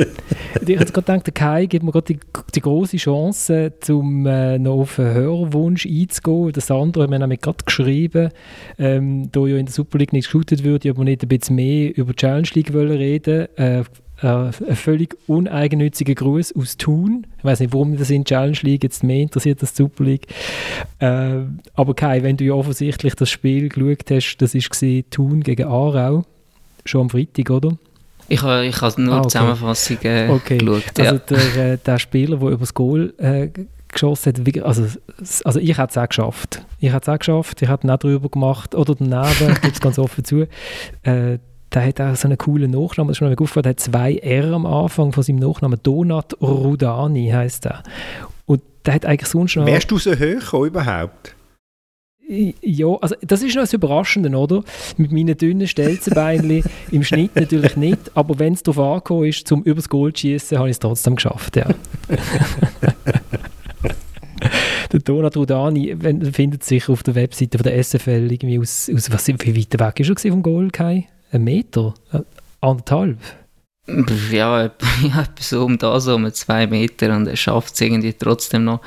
Ich habe gerade gedacht, der Kai gibt mir gerade die, die große Chance, um äh, noch auf einen Hörwunsch einzugehen. Das andere haben wir nämlich gerade geschrieben, ähm, da ja in der Super League nicht geschüttet wird, ob wir nicht ein bisschen mehr über die Challenge League wollen reden äh, äh, ein völlig uneigennütziger Gruß aus Thun. Ich weiß nicht, warum das in Challenge League jetzt mehr interessiert als Super League. Äh, aber Kai, wenn du ja offensichtlich das Spiel geschaut hast, das war Thun gegen Aarau, schon am Freitag, oder? Ich habe ich ha nur ah, okay. Zusammenfassung äh, okay. geschaut. Ja. Also der, äh, der Spieler, der übers Goal äh, geschossen hat, also, also ich hätte es auch geschafft. Ich hätte es auch geschafft, ich hätte ihn auch drüber gemacht oder daneben, gibt es ganz offen zu. Äh, der hat auch so einen coolen Nachnamen, das ist mir aufgefallen, der hat zwei R am Anfang von seinem Nachnamen, Donat Rudani heißt er. Und der hat eigentlich sonst noch... Wärst du so hoch überhaupt? Ja, also das ist noch das Überraschende, oder? Mit meinen dünnen Stelzenbeinchen im Schnitt natürlich nicht, aber wenn es darauf angekommen ist, zum übers Gold schießen, habe ich es trotzdem geschafft, ja. der Donat Rudani findet sich auf der Webseite von der SFL irgendwie aus, aus was, wie weit weg ist er vom Goal, Kai? Ein Meter? Anderthalb? Ja, ja, so um das um zwei Meter und er schafft es irgendwie trotzdem noch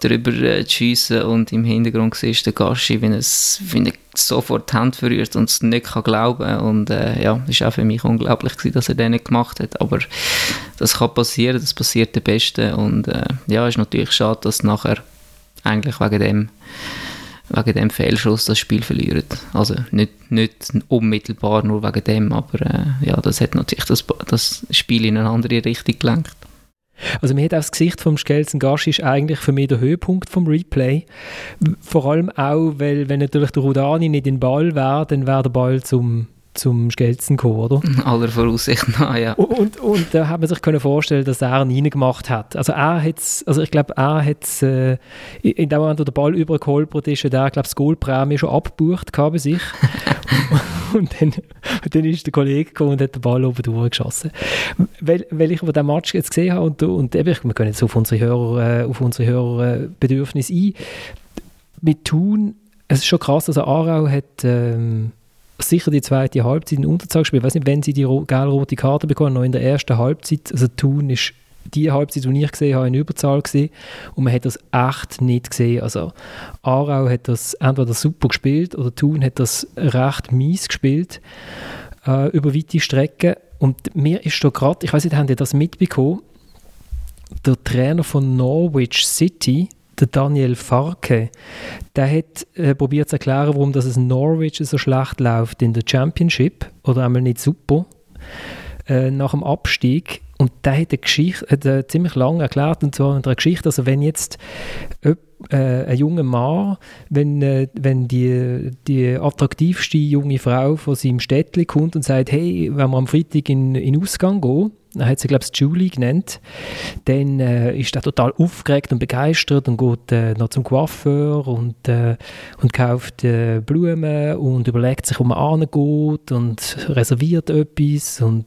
drüber äh, zu schiessen und im Hintergrund siehst du den Gaschi, wie, es, wie er sofort die Hand verrührt und es nicht kann glauben und äh, ja, es war auch für mich unglaublich gewesen, dass er den nicht gemacht hat, aber das kann passieren, das passiert der Beste und äh, ja, ist natürlich schade, dass nachher eigentlich wegen dem wegen dem Fehlschuss das Spiel verlieren. Also nicht, nicht unmittelbar nur wegen dem, aber äh, ja, das hat natürlich das, das Spiel in eine andere Richtung gelenkt. Also mir hat auch das Gesicht vom Skelzen Gasch ist eigentlich für mich der Höhepunkt vom Replay. Vor allem auch, weil wenn natürlich der Rudani nicht in den Ball wäre, dann wäre der Ball zum zum Gelsen gekommen, oder? Aller Voraussicht nach, ja. Und, und da hat man sich können vorstellen, dass er ihn reingemacht hat. Also er hat's, also ich glaube, er hat äh, in dem Moment, wo der Ball übergeholpert ist, hat er, glaube das Goalprämie schon abgebucht bei sich. und dann, dann ist der Kollege gekommen und hat den Ball oben durchgeschossen. Weil, weil ich aber den Match jetzt gesehen habe und, und eben, wir können jetzt auf unsere Hörer, äh, auf unsere Hörerbedürfnisse ein. Mit Thun, es ist schon krass, also Aarau hat ähm, sicher die zweite Halbzeit in Unterzahl gespielt. Ich weiß nicht, wenn sie die gelb-rote Karte bekommen, noch in der ersten Halbzeit. Also Thun ist die Halbzeit, die ich gesehen habe, in Überzahl gesehen und man hat das echt nicht gesehen. Also Aarau hat das entweder super gespielt oder Thun hat das recht mies gespielt äh, über weite Strecken und mir ist da gerade, ich weiß nicht, haben ihr das mitbekommen, der Trainer von Norwich City, der Daniel Farke, der hat äh, probiert zu erklären, warum das es Norwich so schlecht läuft in der Championship oder einmal nicht super äh, nach dem Abstieg. Und der hat eine Geschichte hat, äh, ziemlich lange erklärt, und zwar in einer Geschichte, also wenn jetzt äh, ein junger Mann, wenn, äh, wenn die, die attraktivste junge Frau von seinem Städtchen kommt und sagt, hey, wenn wir am Freitag in, in Ausgang gehen, er hat sie, glaube ich, Julie genannt, dann äh, ist er total aufgeregt und begeistert und geht äh, noch zum Coiffeur und, äh, und kauft äh, Blumen und überlegt sich, wo man angeht und reserviert etwas und,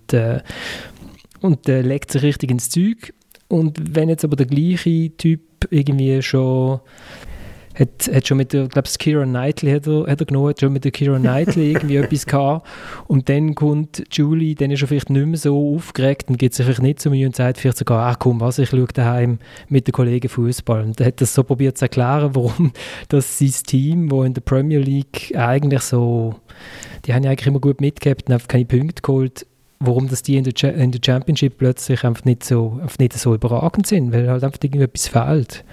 und äh, legt sich richtig ins Zeug. Und wenn jetzt aber der gleiche Typ irgendwie schon hat, hat schon mit der, glaube ich, Kira Knightley hat er, hat er genommen, hat schon mit der Kira Knightley irgendwie etwas gehabt. Und dann kommt Julie, dann ist er vielleicht nicht mehr so aufgeregt und geht sich vielleicht nicht zu mir und sagt vielleicht sogar, ach komm, was, ich schaue daheim mit den Kollegen Fußball. Und er hat das so probiert zu erklären, warum das sein Team, wo in der Premier League eigentlich so, die haben ja eigentlich immer gut mitgehabt und einfach keine Punkte geholt, warum das die in der, in der Championship plötzlich einfach nicht, so, einfach nicht so überragend sind, weil halt einfach irgendetwas fehlt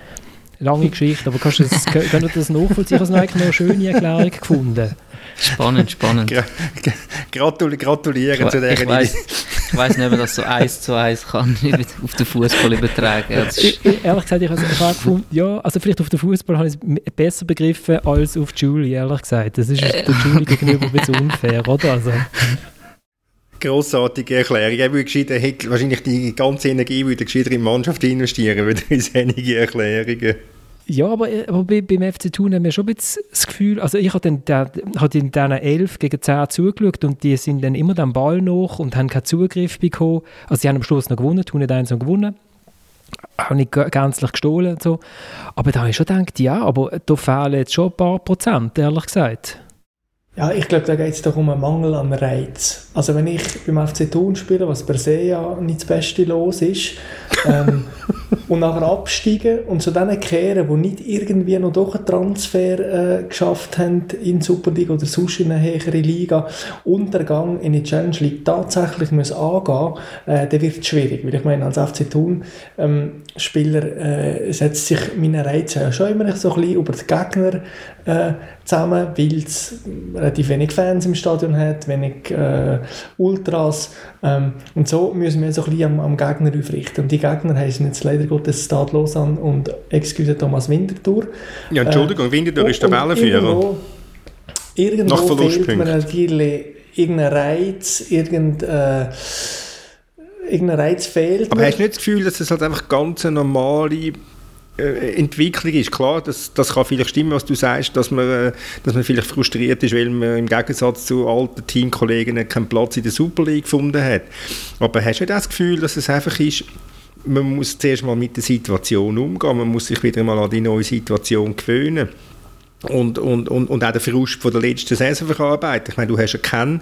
lange Geschichte, aber kannst du das, können wir das nachvollziehen? Ich habe eigentlich noch eine schöne Erklärung gefunden. Spannend, spannend. Gratul gratulieren ich, zu der Ich weiss nicht, ob das so eins zu eins kann auf den Fußball übertragen. Ich, ehrlich gesagt, ich habe es gefunden, ja, also vielleicht auf den Fußball habe ich es besser begriffen als auf Julie, ehrlich gesagt. Das ist der Julie gegenüber ein bisschen unfair, oder? Also. Grossartige Erklärung. Er würde hätte wahrscheinlich die ganze Energie würde in die Mannschaft investieren, würde in einige Erklärungen. Ja, aber, aber beim FC Thun haben wir schon ein bisschen das Gefühl, also ich habe dann, habe in diesen 11 gegen 10 zugeschaut und die sind dann immer den Ball noch und haben keinen Zugriff bekommen. Also sie haben am Schluss noch gewonnen, Thun hat eins noch gewonnen. Auch nicht gänzlich gestohlen und so. Aber da habe ich schon gedacht, ja, aber da fehlen jetzt schon ein paar Prozent, ehrlich gesagt. Ja, ich glaube, da geht es doch um einen Mangel an Reiz. Also wenn ich beim FC Thun spiele, was per se ja nicht das Beste los ist, ähm, und nachher absteigen und zu denen kehren, die nicht irgendwie noch doch einen Transfer äh, geschafft haben in die Super League oder sonst in eine höhere Liga, Untergang in die Challenge League tatsächlich muss angehen, äh, dann wird es schwierig. Weil ich meine, als FC Thun ähm, Spieler äh, setzt sich meine Reize ja schon immer so ein bisschen über die Gegner äh, zusammen, weil es relativ wenig Fans im Stadion hat, wenig äh, Ultras ähm, und so müssen wir so ein bisschen am, am Gegner aufrichten. Und die Gegner heißen jetzt leider Gottes Stade Lausanne und excuse Thomas Winterthur. Ja, Entschuldigung, äh, Winterthur ist Tabellenführer. Irgendwo, irgendwo fehlt mir natürlich irgendein Reiz, irgendein... Äh, irgendein Reiz fehlt. Aber mir. hast du nicht das Gefühl, dass es halt einfach ganz normale Entwicklung ist. Klar, das, das kann vielleicht stimmen, was du sagst, dass man, äh, dass man vielleicht frustriert ist, weil man im Gegensatz zu alten Teamkollegen keinen Platz in der Super League gefunden hat. Aber hast du das Gefühl, dass es einfach ist, man muss zuerst mal mit der Situation umgehen, man muss sich wieder mal an die neue Situation gewöhnen und, und, und, und auch den Frust von der letzten Saison verarbeiten. Ich meine, du hast ja keine,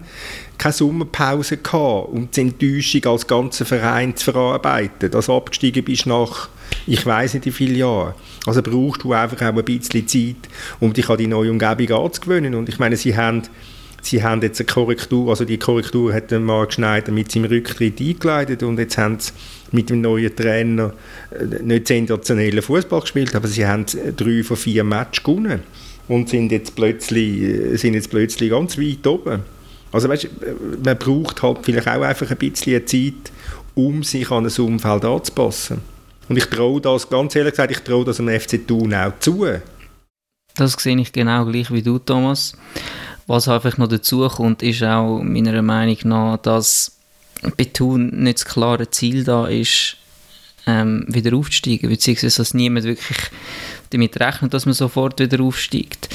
keine Sommerpause gehabt, um die Enttäuschung als ganzer Verein zu verarbeiten, dass du abgestiegen bist nach, ich weiß nicht wie viele Jahren. Also brauchst du einfach auch ein bisschen Zeit, um dich an die neue Umgebung anzugewöhnen. Und ich meine, sie haben, sie haben jetzt eine Korrektur, also die Korrektur hat der Marc Schneider mit seinem Rücktritt eingeleitet und jetzt haben sie mit dem neuen Trainer äh, nicht sensationellen Fußball gespielt, aber sie haben drei von vier Matches gewonnen und sind jetzt plötzlich, äh, sind jetzt plötzlich ganz weit oben. Also weißt, man braucht halt vielleicht auch einfach ein bisschen Zeit, um sich an ein Umfeld anzupassen. Und ich traue das, ganz ehrlich gesagt, ich traue das dem FC Thun auch zu. Das sehe ich genau gleich wie du, Thomas. Was einfach noch dazu kommt, ist auch meiner Meinung nach, dass bei Thun nicht das klare Ziel da ist, ähm, wieder aufzusteigen, beziehungsweise dass niemand wirklich damit rechnet, dass man sofort wieder aufsteigt.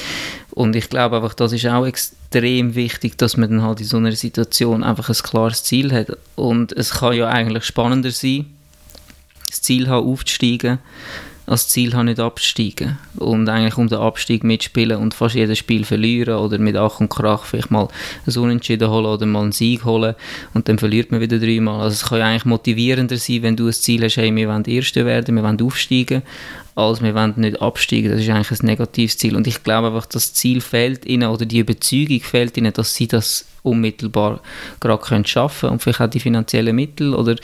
Und ich glaube einfach, das ist auch extrem wichtig, dass man dann halt in so einer Situation einfach ein klares Ziel hat. Und es kann ja eigentlich spannender sein, das Ziel haben, aufzusteigen, als Ziel haben, nicht abzusteigen. Und eigentlich um den Abstieg mitspielen und fast jedes Spiel verlieren oder mit Ach und Krach vielleicht mal ein Unentschieden holen oder mal einen Sieg holen und dann verliert man wieder dreimal. Also es kann ja eigentlich motivierender sein, wenn du ein Ziel hast, hey, wir wollen Erste werden, wir wollen aufsteigen, als wir wollen nicht absteigen. Das ist eigentlich ein negatives Ziel. Und ich glaube einfach, das Ziel fehlt ihnen oder die Überzeugung fehlt ihnen, dass sie das unmittelbar gerade können schaffen und vielleicht auch die finanziellen Mittel oder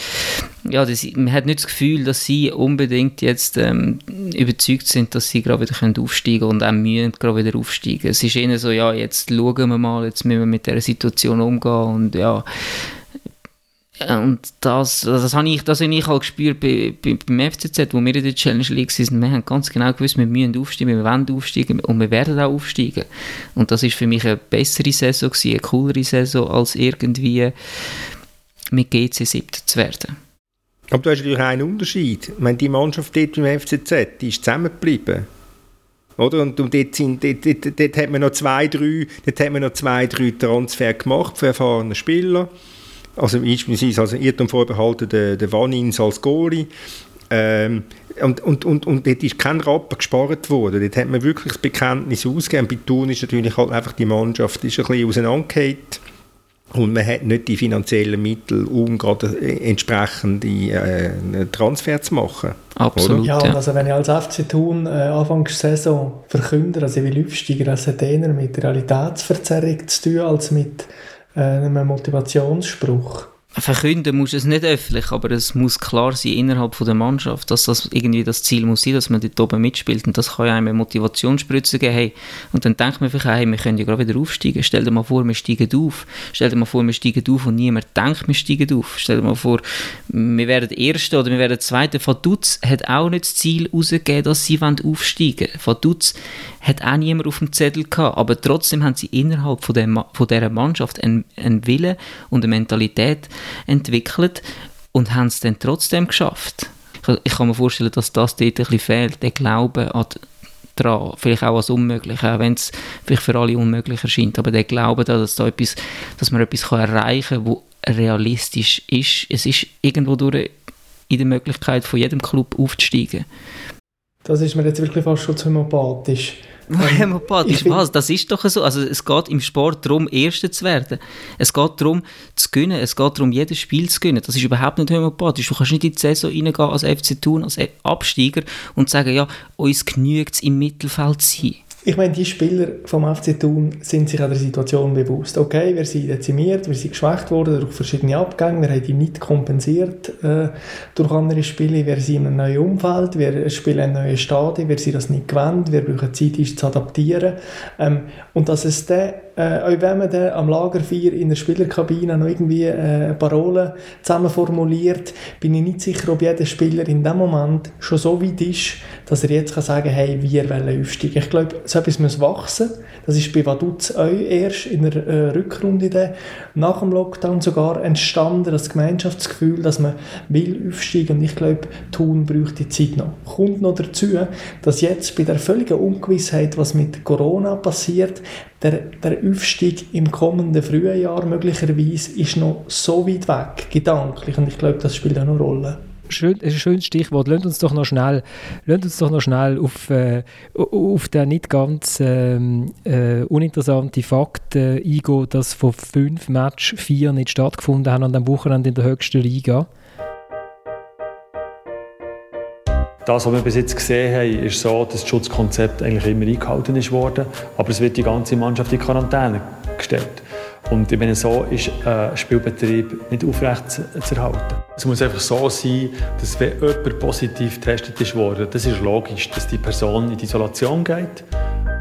ja, das, man hat nicht das Gefühl, dass sie unbedingt jetzt ähm, überzeugt sind, dass sie gerade wieder können aufsteigen und auch mühen gerade wieder aufsteigen. Es ist eher so, ja, jetzt schauen wir mal, jetzt müssen wir mit der Situation umgehen und ja, und das, das habe ich, das habe ich halt gespürt bei, bei, beim FCZ, wo wir in der Challenge League sind. Wir haben ganz genau gewusst, wir müssen aufsteigen, wir wollen aufsteigen und wir werden auch aufsteigen. Und das ist für mich eine bessere Saison gewesen, eine coolere Saison, als irgendwie mit GC 7 zu werden. Aber du hast natürlich einen Unterschied. Meine, die Mannschaft dort beim FCZ, die ist zusammengeblieben. Oder? Und, und dort, sind, dort, dort, dort, hat man noch zwei, drei, dort hat man noch zwei, drei Transfer gemacht für erfahrene Spieler. Also beispielsweise also Irrtum vorbehalten der, der Vanins als Goalie. Ähm, und, und, und, und dort ist kein Rappen gespart worden. Dort hat man wirklich das Bekenntnis ausgegeben. Bei Thun ist natürlich halt einfach die Mannschaft ist ein bisschen auseinandergefallen. Und man hat nicht die finanziellen Mittel, um gerade entsprechende äh, Transfer zu machen. Absolut. Oder? Ja, also wenn ich als FC Thun äh, Anfangs Saison verkünde, also ich will aufsteigen, das hat eher mit Realitätsverzerrung zu tun, als mit äh, einem Motivationsspruch. Verkünden muss es nicht öffentlich, aber es muss klar sein innerhalb von der Mannschaft, dass das irgendwie das Ziel muss sein, dass man dort oben mitspielt und das kann ja einem eine Motivationsspritze geben. Hey, und dann denkt man vielleicht, hey, wir können ja gerade wieder aufsteigen. Stell dir mal vor, wir steigen auf. Stell dir mal vor, wir steigen auf und niemand denkt, wir steigen auf. Stell dir mal vor, wir werden Erste oder wir werden Zweite. Vaduz hat auch nicht das Ziel herausgegeben, dass sie aufsteigen wollen. Vaduz hat auch niemand auf dem Zettel gehabt, aber trotzdem haben sie innerhalb von, der, von dieser Mannschaft einen, einen Willen und eine Mentalität entwickelt und haben es dann trotzdem geschafft. Ich kann mir vorstellen, dass das dort ein bisschen fehlt, der Glaube an dran, vielleicht auch als unmöglich, auch wenn es vielleicht für alle unmöglich erscheint, aber der Glaube, dass, da etwas, dass man etwas kann erreichen kann, das realistisch ist. Es ist irgendwo durch in der Möglichkeit von jedem Club aufzusteigen. Das ist mir jetzt wirklich fast schon zu homopathisch. Homöopathisch, was? Das ist doch so. Also es geht im Sport darum, Erster zu werden. Es geht darum, zu gewinnen. Es geht darum, jedes Spiel zu gewinnen. Das ist überhaupt nicht homöopathisch. Du kannst nicht in die Saison reingehen als FC Thun, als Absteiger und sagen, ja, uns genügt es im Mittelfeld zu sein. Ich meine, die Spieler vom FC Thun sind sich an der Situation bewusst. Okay, wir sind dezimiert, wir sind geschwächt worden durch verschiedene Abgänge, wir haben die nicht kompensiert äh, durch andere Spiele, wir sind in einem neuen Umfeld, wir spielen ein neues Stadion, wir sind das nicht gewöhnt, wir brauchen Zeit, uns zu adaptieren. Ähm, und dass es dann äh, auch wenn man dann am Lagerfeuer in der Spielerkabine noch irgendwie äh, Parolen zusammen formuliert, bin ich nicht sicher, ob jeder Spieler in dem Moment schon so weit ist, dass er jetzt kann sagen kann, hey, wir wollen aufsteigen. Ich glaube, so etwas muss wachsen. Das ist bei Vaduz auch erst in der äh, Rückrunde dann, nach dem Lockdown sogar entstanden, das Gemeinschaftsgefühl, dass man will aufsteigen. Und ich glaube, Thun braucht die Zeit noch. Kommt noch dazu, dass jetzt bei der völligen Ungewissheit, was mit Corona passiert, der, der Aufstieg im kommenden Frühjahr möglicherweise ist noch so weit weg, gedanklich. Und ich glaube, das spielt auch eine Rolle. Schön, ein schönes Stichwort. Lasst uns doch noch schnell, uns doch noch schnell auf, äh, auf den nicht ganz ähm, äh, uninteressante Fakt äh, eingehen, dass von fünf Matches vier nicht stattgefunden haben an dem Wochenende in der höchsten Liga. Das, was wir bis jetzt gesehen haben, ist so, dass das Schutzkonzept eigentlich immer eingehalten ist worden, aber es wird die ganze Mannschaft in Quarantäne gestellt. Und ich meine, so ist ein Spielbetrieb nicht aufrecht zu, zu erhalten. Es muss einfach so sein, dass wenn jemand positiv getestet ist worden, das ist logisch, dass die Person in die Isolation geht,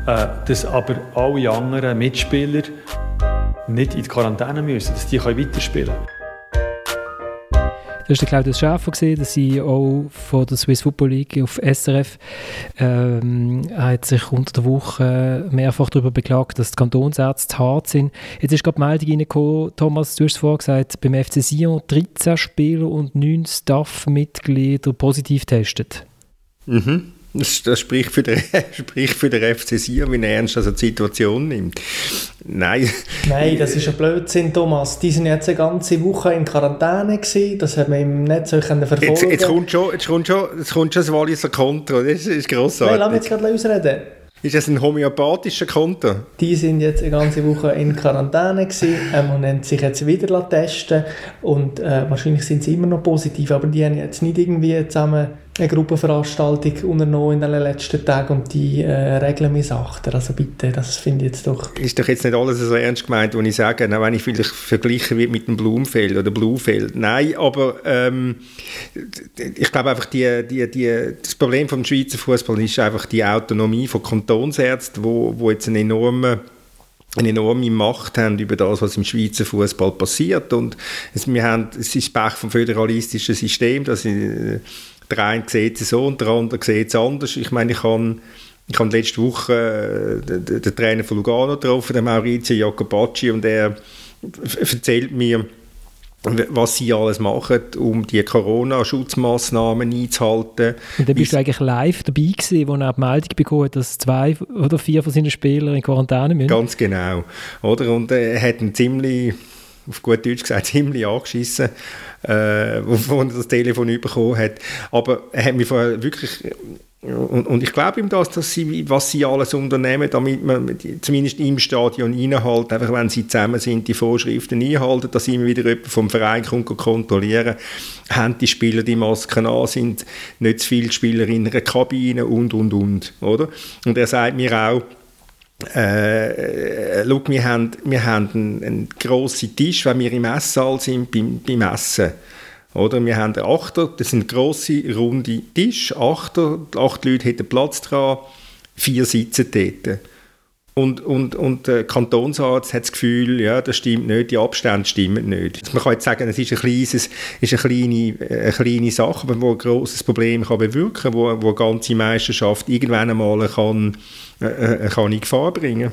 äh, dass aber alle anderen Mitspieler nicht in die Quarantäne müssen, dass die weiterspielen können. Das der Claudius Schäfer, der CEO von der Swiss Football League auf SRF. Ähm, er hat sich unter der Woche mehrfach darüber beklagt, dass die Kantonsärzte hart sind. Jetzt ist gerade die Meldung reingekommen, Thomas, du hast es vorher gesagt, beim FC Sion 13 Spieler und 9 Staff-Mitglieder positiv testet. Mhm. Das, das spricht, für den, spricht für den FC Sion, wie ernst er die Situation nimmt. Nein. Nein, das ist ein Blödsinn, Thomas. Die sind jetzt eine ganze Woche in Quarantäne gewesen. Das haben wir im Netz so verfolgen jetzt, jetzt kommt schon, jetzt kommt schon, jetzt kommt schon das Walliser Konto. Das ist grossartig. Nein, lass mich jetzt gerade ausreden. Ist das ein homöopathischer Konto? Die sind jetzt eine ganze Woche in Quarantäne gewesen, ähm, und haben sich jetzt wieder testen und äh, wahrscheinlich sind sie immer noch positiv, aber die haben jetzt nicht irgendwie zusammen eine Gruppenveranstaltung unternommen in den letzten Tagen und die äh, Regeln missachten. Also bitte, das finde ich jetzt doch... Ist doch jetzt nicht alles so ernst gemeint, was ich sage, auch wenn ich vielleicht vergleichen wird mit dem Blumfeld oder Blufeld. Nein, aber ähm, ich glaube einfach, die, die, die, das Problem vom Schweizer Fußball ist einfach die Autonomie von Kantonsärzten, wo, wo jetzt eine enorme eine enorme Macht haben über das, was im Schweizer Fußball passiert und es, wir haben, es ist Pech vom föderalistischen System, dass ich, der eine sieht es so und der andere sieht es anders. Ich meine, ich habe ich habe letzte Woche äh, den, den, Trainer von Lugano getroffen, den Maurizio Jacobacci, und er erzählt mir, was sie alles machen, um die Corona-Schutzmaßnahmen einzuhalten. Und dann bist du eigentlich live dabei gewesen, wo er die Meldung bekommen hat, dass zwei oder vier von seinen Spielern in Quarantäne müssen? Ganz genau. Oder? Und er hat einen ziemlich, auf gut Deutsch gesagt, ziemlich angeschissen, äh, wo, er das Telefon bekommen hat. Aber er hat mich vorher wirklich und, und, ich glaube ihm das, dass sie, was sie alles unternehmen, damit man zumindest im Stadion einhält, einfach wenn sie zusammen sind, die Vorschriften einhalten, dass immer wieder jemand vom Verein kommt kontrollieren, haben die Spieler die Masken an, sind nicht zu viele Spieler in einer Kabine und, und, und, oder? Und er sagt mir auch, äh, schau, wir haben, wir haben einen, einen grossen Tisch, wenn wir im Esssaal sind, beim, beim Essen. Oder? Wir haben Achter, das sind grosse, runde Tisch, Achter, acht Leute hätten Platz dran, vier sitzen dort. Und, und, und der Kantonsarzt hat das Gefühl, ja, das stimmt nicht, die Abstände stimmen nicht. Man kann jetzt sagen, es ist, ein kleines, ist eine, kleine, eine kleine Sache, aber wo ein grosses Problem kann bewirken kann, wo, wo eine ganze Meisterschaft irgendwann einmal kann, äh, kann in Gefahr bringen.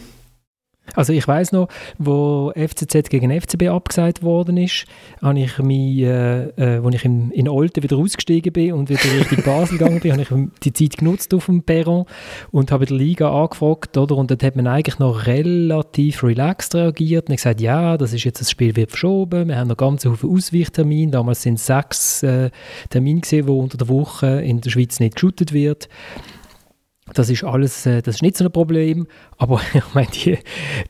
Also ich weiß noch, wo FCZ gegen FCB abgesagt worden ist, habe ich mich, äh, äh, als ich in, in Olten wieder ausgestiegen bin und wieder Richtung Basel gegangen bin, habe ich die Zeit genutzt auf dem Perron und habe die Liga angefragt, oder? Und dort hat man eigentlich noch relativ relaxed reagiert und gesagt, ja, das ist jetzt das Spiel wird verschoben, wir haben noch ganz viele Ausweichtermine, damals sind es sechs äh, Termine gesehen, wo unter der Woche in der Schweiz nicht geshootet wird. Das ist alles, äh, das ist nicht so ein Problem, aber ich meine, die,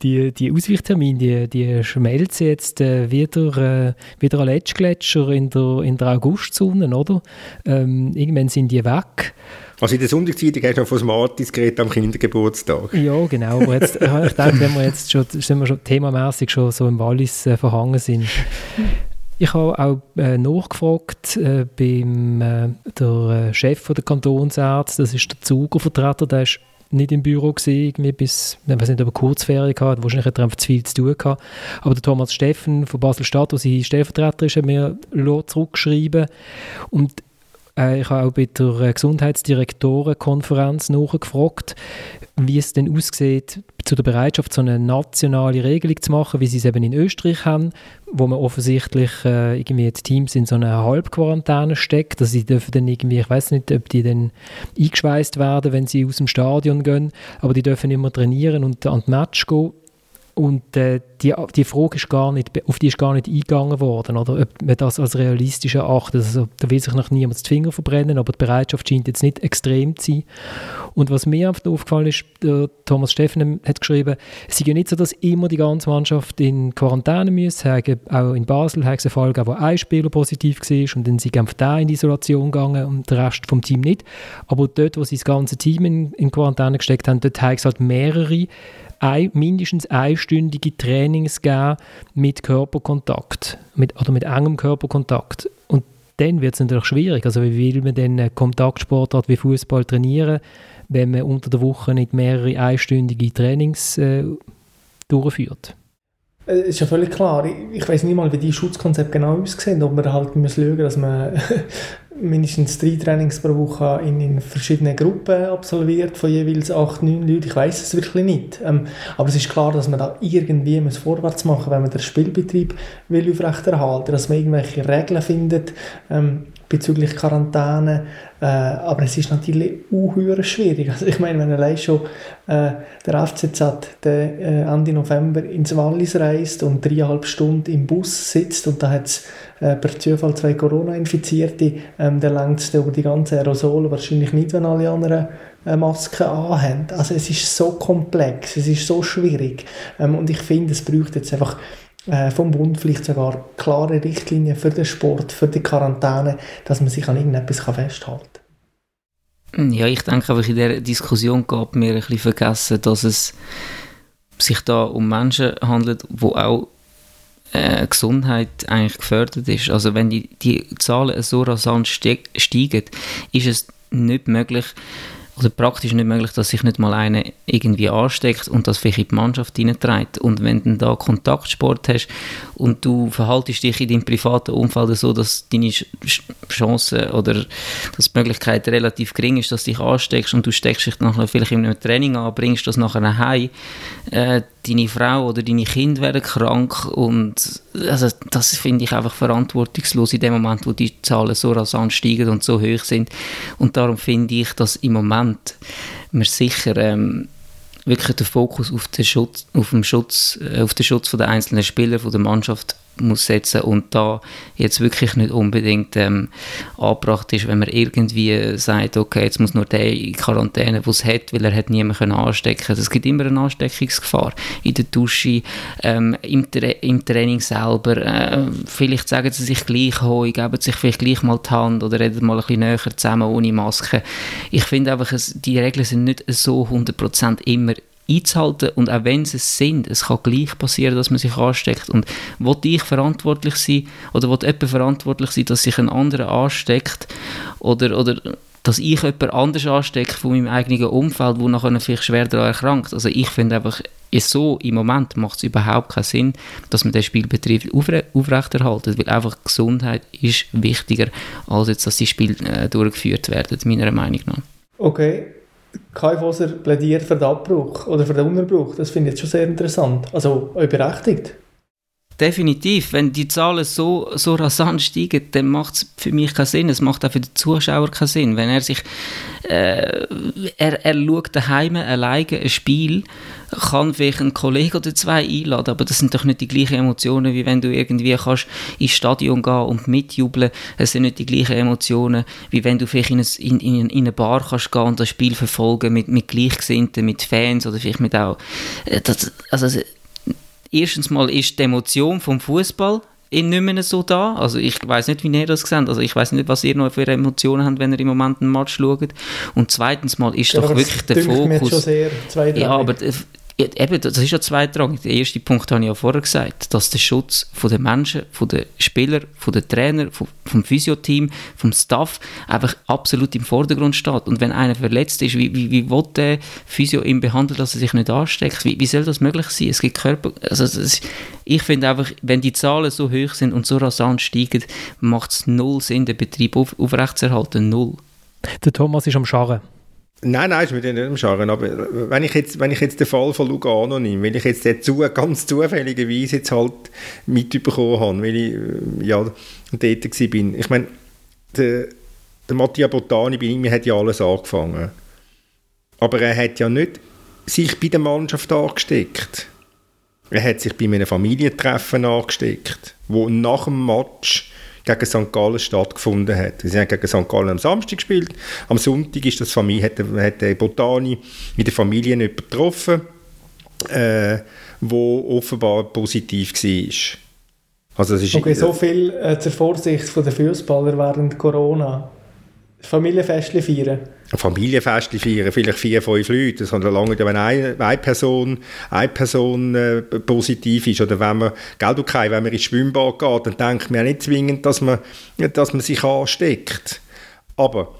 die, die Ausweichtermine, die, die schmelzen jetzt äh, wieder, äh, wieder an Letschgletscher in der, in der Augustsonne, oder? Ähm, irgendwann sind die weg. Also in der Sonntagszeitung hast du noch von Smarties geredet am Kindergeburtstag. Ja, genau. Aber jetzt, ich denke, wenn wir jetzt schon, wir schon themamäßig schon so im Wallis äh, verhangen sind, ich habe auch äh, nachgefragt äh, beim äh, der äh, Chef der Kantonsärzte, das ist der Zugervertreter, der ist nicht im Büro gewesen, bis, ich weiß nicht, er Kurzferien hatte, wahrscheinlich hat er einfach zu viel zu tun gehabt. Aber der Thomas Steffen von Basel-Stadt, der sein Stellvertreter ist, hat mir zurückgeschrieben und ich habe auch bei der äh, Gesundheitsdirektorenkonferenz nachgefragt, wie es denn aussieht zu der Bereitschaft, so eine nationale Regelung zu machen, wie sie es eben in Österreich haben, wo man offensichtlich äh, irgendwie die Teams in so eine Halbquarantäne steckt, dass sie dürfen dann irgendwie, ich weiß nicht, ob die dann eingeschweißt werden, wenn sie aus dem Stadion gehen, aber die dürfen immer trainieren und an die Match gehen und äh, die, die Frage ist gar nicht, auf die ist gar nicht eingegangen worden, oder ob man das als realistisch erachtet. Also, da will sich noch niemand die Finger verbrennen, aber die Bereitschaft scheint jetzt nicht extrem zu sein. Und was mir einfach aufgefallen ist, Thomas Steffen hat geschrieben, es ist ja nicht so, dass immer die ganze Mannschaft in Quarantäne muss. Auch in Basel hat es einen Fall wo ein Spieler positiv war und dann sind einfach da in Isolation gegangen und der Rest vom Team nicht. Aber dort, wo sie das ganze Team in, in Quarantäne gesteckt haben, dort haben es halt mehrere ein, mindestens einstündige Trainings geben mit Körperkontakt mit, oder mit engem Körperkontakt. Und dann wird es natürlich schwierig. Also wie will man denn Kontaktsportart wie Fußball trainieren, wenn man unter der Woche nicht mehrere einstündige Trainings äh, durchführt? Es ist ja völlig klar, ich, ich weiß nicht mal, wie die Schutzkonzepte genau aussehen, ob man halt muss schauen, dass man mindestens drei Trainings pro Woche in, in verschiedenen Gruppen absolviert, von jeweils acht, neun Leuten. Ich weiß es wirklich nicht. Ähm, aber es ist klar, dass man da irgendwie muss vorwärts machen muss, wenn man den Spielbetrieb will aufrechterhalten dass man irgendwelche Regeln findet ähm, bezüglich Quarantäne. Äh, aber es ist natürlich unheuer schwierig. Also ich meine, wenn allein schon äh, der FCZ der, äh, Ende November ins Wallis reist und dreieinhalb Stunden im Bus sitzt und da hat es äh, per Zufall zwei Corona-Infizierte, ähm, dann längt es über die ganzen Aerosole wahrscheinlich nicht, wenn alle anderen äh, Masken anhaben. Also es ist so komplex, es ist so schwierig ähm, und ich finde, es braucht jetzt einfach äh, vom Bund vielleicht sogar klare Richtlinien für den Sport, für die Quarantäne, dass man sich an irgendetwas festhalten kann. Ja, ich denke in dieser Diskussion gab mir ein bisschen vergessen, dass es sich da um Menschen handelt, die auch äh, Gesundheit eigentlich gefördert ist. Also wenn die, die Zahlen so rasant steigen, ist es nicht möglich, oder praktisch nicht möglich, dass sich nicht mal einer irgendwie ansteckt und das vielleicht in die Mannschaft hineinträgt. Und wenn du da Kontaktsport hast und du verhaltest dich in deinem privaten Umfeld so, dass deine Chance oder dass die Möglichkeit relativ gering ist, dass du dich ansteckst und du steckst dich nachher vielleicht in einem Training an, bringst das nachher nach Hause, äh, deine Frau oder deine Kinder werden krank und also das finde ich einfach verantwortungslos in dem Moment, wo die Zahlen so rasant steigen und so hoch sind. Und darum finde ich, dass im Moment wir sicher ähm, wirklich den Fokus auf den Schutz, auf den Schutz, äh, auf den Schutz von der einzelnen Spieler, von der Mannschaft muss setzen und da jetzt wirklich nicht unbedingt ähm, angebracht ist, wenn man irgendwie sagt, okay, jetzt muss nur der in Quarantäne, der es hat, weil er hat niemanden anstecken Es gibt immer eine Ansteckungsgefahr. In der Dusche, ähm, im, Tra im Training selber. Äh, vielleicht sagen sie sich gleich hoch, geben sich vielleicht gleich mal die Hand oder reden mal ein bisschen näher zusammen ohne Maske. Ich finde einfach, die Regeln sind nicht so 100% immer einzuhalten und auch wenn sie es sind, es kann gleich passieren, dass man sich ansteckt und will ich verantwortlich sein oder will jemand verantwortlich sein, dass sich ein anderer ansteckt oder, oder dass ich jemand anders anstecke von meinem eigenen Umfeld, wo nachher vielleicht schwer daran erkrankt. Also ich finde einfach, so im Moment macht es überhaupt keinen Sinn, dass man den Spielbetrieb aufre aufrechterhalten, weil einfach Gesundheit ist wichtiger, als jetzt, dass die Spiele äh, durchgeführt werden, meiner Meinung nach. Okay, Kai Foser plädiert für den Abbruch oder für den Unterbruch. Das finde ich jetzt schon sehr interessant. Also auch berechtigt. Definitiv. Wenn die Zahlen so, so rasant steigen, dann macht es für mich keinen Sinn. Es macht auch für den Zuschauer keinen Sinn. Wenn er sich, äh, er, er schaut daheim alleine ein Spiel, kann vielleicht einen Kollegen oder zwei einladen, aber das sind doch nicht die gleichen Emotionen, wie wenn du irgendwie kannst ins Stadion gehen und mitjubeln. Es sind nicht die gleichen Emotionen, wie wenn du vielleicht in, ein, in, in, in eine Bar kannst gehen und das Spiel verfolgen mit, mit Gleichgesinnten, mit Fans oder vielleicht mit auch... Äh, das, also erstens mal ist die Emotion vom Fußball nicht mehr so da. Also ich weiß nicht, wie ihr das seht. Also ich weiß nicht, was ihr noch für Emotionen habt, wenn ihr im Moment einen Match schaut. Und zweitens mal ist ja, doch wirklich der Fokus... Sehr, ja, aber eben, das ist ja zweitrangig. Der erste Punkt habe ich ja vorher gesagt, dass der Schutz von den Menschen, von den Spielern, von den Trainern, vom, vom Physioteam, vom Staff einfach absolut im Vordergrund steht. Und wenn einer verletzt ist, wie, wie, wie will der Physio ihn behandeln, dass er sich nicht ansteckt? Wie, wie soll das möglich sein? Es gibt Körper... Also das, ich finde einfach, wenn die Zahlen so hoch sind und so rasant steigen, macht es null Sinn, den Betrieb auf, aufrechtzuerhalten. Null. Der Thomas ist am Scharren. Nein, nein, ist mit dem Scharen. Aber wenn ich, jetzt, wenn ich jetzt den Fall von Lugano nehme, weil ich jetzt den zu, ganz zufälligerweise jetzt halt mitbekommen habe, weil ich äh, ja, dort war. Ich meine, der, der Mattia Botani bei ihm hat ja alles angefangen. Aber er hat ja nicht sich bei der Mannschaft angesteckt. Er hat sich bei einem Familientreffen angesteckt, wo nach dem Match gegen St. Gallen stattgefunden hat. Sie haben gegen St. Gallen am Samstag gespielt. Am Sonntag ist das Familie, hat, hat der Botani mit der Familie nicht getroffen, äh, wo offenbar positiv war. Also ist okay, so viel äh, zur Vorsicht der Fußballer während Corona. Familienfestchen feiern? Familienfestchen feiern, vielleicht vier, fünf Leute. Hat lange, wenn eine, eine Person, eine Person äh, positiv ist. Oder wenn man, gell, du Kai, wenn man ins Schwimmbad geht, dann denkt man ja nicht zwingend, dass man, dass man sich ansteckt. Aber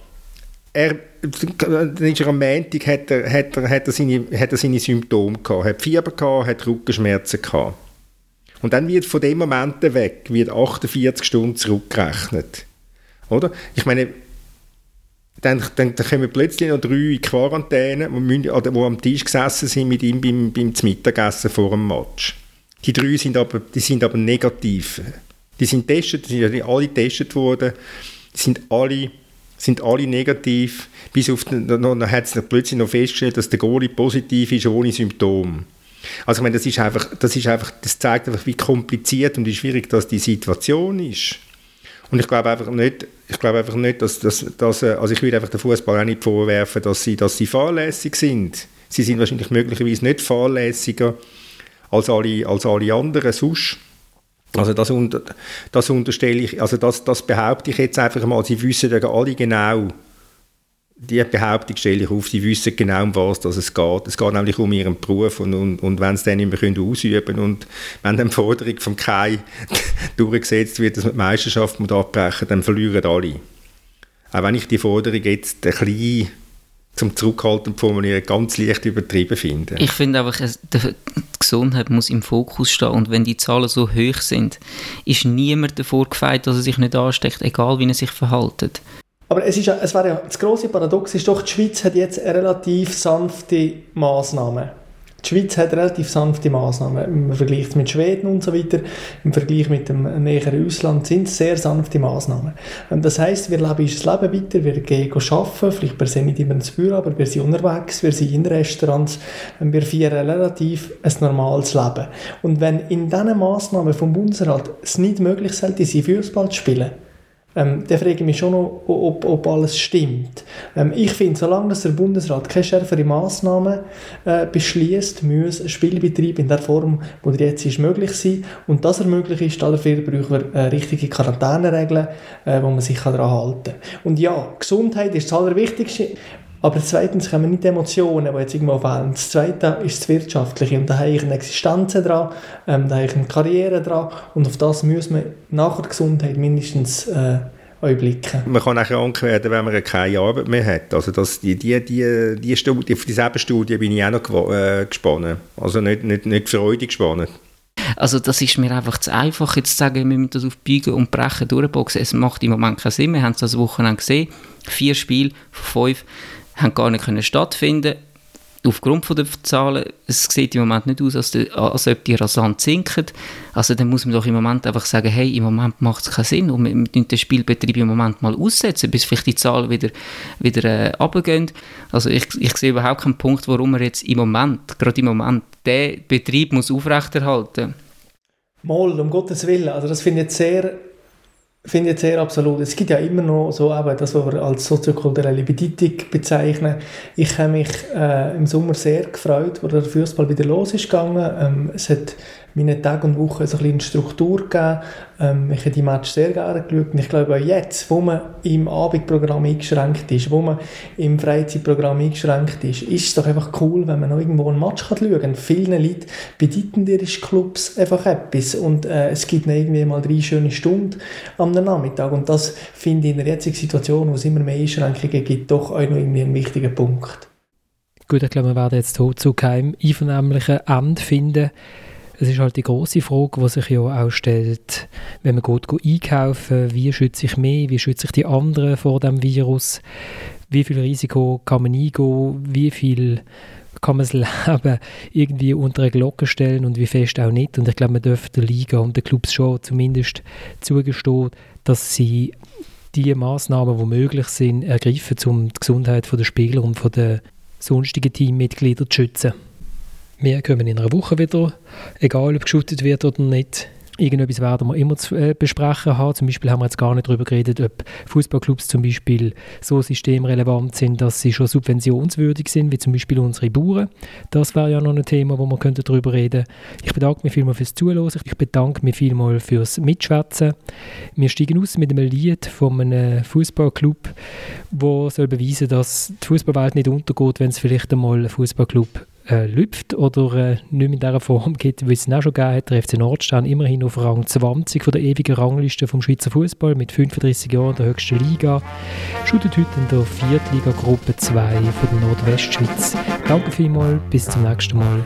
er, dann ist er am Montag, hat er, hat er, hat er, seine, hat er seine Symptome gehabt. Hat Fieber gehabt, hat Rückenschmerzen gehabt. Und dann wird von dem Moment weg wird 48 Stunden zurückgerechnet. Oder? Ich meine, dann, dann, dann kommen plötzlich noch drei in Quarantäne, die, am Tisch gesessen sind mit ihm beim, beim Mittagessen vor dem Match. Die drei sind aber, die sind aber negativ. Die sind testet, die sind alle getestet worden, sind alle, sind alle negativ, bis auf den, dann, dann hat es plötzlich noch festgestellt, dass der Goalie positiv ist, ohne Symptome. Also ich meine, das ist einfach, das ist einfach, das zeigt einfach, wie kompliziert und wie schwierig das die Situation ist. Und ich glaube einfach nicht, ich glaube einfach nicht, dass, dass, dass äh, also ich würde einfach den Fußball auch nicht vorwerfen, dass sie, dass sie fahrlässig sind. Sie sind wahrscheinlich möglicherweise nicht fahrlässiger als alle, als alle anderen sonst. Also das, unter, das unterstelle ich, also das, das behaupte ich jetzt einfach mal. Sie wissen ja alle genau, die Behauptung stelle ich auf, sie wissen genau, um was es geht. Es geht nämlich um ihren Beruf und, und, und wenn sie dann nicht mehr ausüben können und wenn dann die Forderung vom Kai durchgesetzt wird, dass man die Meisterschaft muss abbrechen dann verlieren alle. Auch wenn ich die Forderung jetzt ein bisschen zum Zurückhalten formulieren ganz leicht übertrieben finde. Ich finde einfach, die Gesundheit muss im Fokus stehen und wenn die Zahlen so hoch sind, ist niemand davor gefeit, dass er sich nicht ansteckt, egal wie er sich verhält. Aber es, ist ja, es wäre ja, das große Paradox ist doch, die Schweiz hat jetzt relativ sanfte Maßnahme. Die Schweiz hat relativ sanfte Maßnahmen im Vergleich mit Schweden und so weiter. Im Vergleich mit dem näheren Ausland sind es sehr sanfte Maßnahmen. Das heißt, wir leben unser Leben weiter, wir gehen arbeiten, vielleicht per se nicht immer ins Büro, aber wir sind unterwegs, wir sind in Restaurants, wir feiern relativ ein normales Leben. Und wenn in diesen Maßnahmen vom Bundesrat es nicht möglich sollte, sie Fußball zu spielen, ähm, dann frage ich mich schon noch, ob, ob alles stimmt. Ähm, ich finde, solange dass der Bundesrat keine schärfere Massnahmen äh, beschließt, muss ein Spielbetrieb in der Form, wo er jetzt ist, möglich sein. Und dass er möglich ist, dafür brauchen wir äh, richtige Quarantäneregeln, äh, wo man sich daran halten kann. Und ja, Gesundheit ist das Allerwichtigste. Aber zweitens kommen nicht die Emotionen, die jetzt irgendwo fehlen. Das Zweite ist das Wirtschaftliche. Und da habe ich eine Existenz dran, ähm, da habe ich eine Karriere dran. Und auf das müssen wir nach der Gesundheit mindestens äh, blicken. Man kann auch krank werden, wenn man keine Arbeit mehr hat. Also das, die, die, die, die Studie, auf dieselbe Studie bin ich auch noch äh, gespannt. Also nicht, nicht, nicht freudig gespannt. Also das ist mir einfach zu einfach, jetzt zu sagen, wir müssen das auf Biegen und Brechen durchboxen. Es macht im Moment keinen Sinn. Wir haben es das Wochenende gesehen. Vier Spiele von fünf haben gar nicht können stattfinden aufgrund der Zahlen, es sieht im Moment nicht aus, als, die, als ob die rasant sinken. Also dann muss man doch im Moment einfach sagen, hey, im Moment macht es keinen Sinn und wir müssen den Spielbetrieb im Moment mal aussetzen, bis vielleicht die Zahlen wieder, wieder äh, runtergehen. Also ich, ich sehe überhaupt keinen Punkt, warum man jetzt im Moment, gerade im Moment, den Betrieb muss aufrechterhalten muss. Mal, um Gottes Willen. Also das finde ich sehr finde ich sehr absolut. Es gibt ja immer noch so eben das, was wir als soziokulturelle Bedeutung bezeichnen. Ich habe mich äh, im Sommer sehr gefreut, wo der Fußball wieder los ist gegangen. Ähm, es hat meine Tage und Wochen so ein bisschen Struktur gegeben. Ähm, ich habe die Match sehr gerne geschaut ich glaube auch jetzt, wo man im Abendprogramm eingeschränkt ist, wo man im Freizeitprogramm eingeschränkt ist, ist es doch einfach cool, wenn man noch irgendwo einen Match kann schauen kann. Vielen Leuten bedeuten ihre Clubs einfach etwas und äh, es gibt noch irgendwie mal drei schöne Stunden am Nachmittag und das finde ich in der jetzigen Situation, wo es immer mehr Einschränkungen gibt, doch auch noch irgendwie einen wichtigen Punkt. Gut, ich glaube, wir werden jetzt zu keinem einvernehmlichen Ende finden. Es ist halt die große Frage, die sich ja auch stellt, wenn man geht einkaufen, wie schütze ich mich, wie schütze ich die anderen vor dem Virus, wie viel Risiko kann man eingehen, wie viel kann man das Leben irgendwie unter eine Glocke stellen und wie fest auch nicht. Und ich glaube, man dürfte der Liga und den Clubs schon zumindest zugestehen, dass sie die Maßnahmen, die möglich sind, ergreifen, um die Gesundheit der Spieler und der sonstigen Teammitglieder zu schützen. Wir kommen in einer Woche wieder, egal ob geschootet wird oder nicht. Irgendetwas werden wir immer zu äh, besprechen haben. Zum Beispiel haben wir jetzt gar nicht darüber geredet, ob Fußballclubs zum Beispiel so systemrelevant sind, dass sie schon subventionswürdig sind, wie zum Beispiel unsere Bauern. Das wäre ja noch ein Thema, wo wir darüber reden Ich bedanke mich vielmals fürs Zuhören. Ich bedanke mich vielmals fürs Mitschwätzen. Wir steigen aus mit einem Lied von einem Fußballclub, wo soll beweisen, dass die Fußballwelt nicht untergeht, wenn es vielleicht einmal einen Fußballclub äh, lüpft oder äh, nicht mehr in dieser Form geht, wie es auch schon gegeben hat. Der FC Nordstern immerhin auf Rang 20 von der ewigen Rangliste vom Schweizer Fußball mit 35 Jahren der höchsten Liga. Shootet heute in der Viertliga-Gruppe 2 von der Nordwestschweiz. Danke vielmals, bis zum nächsten Mal.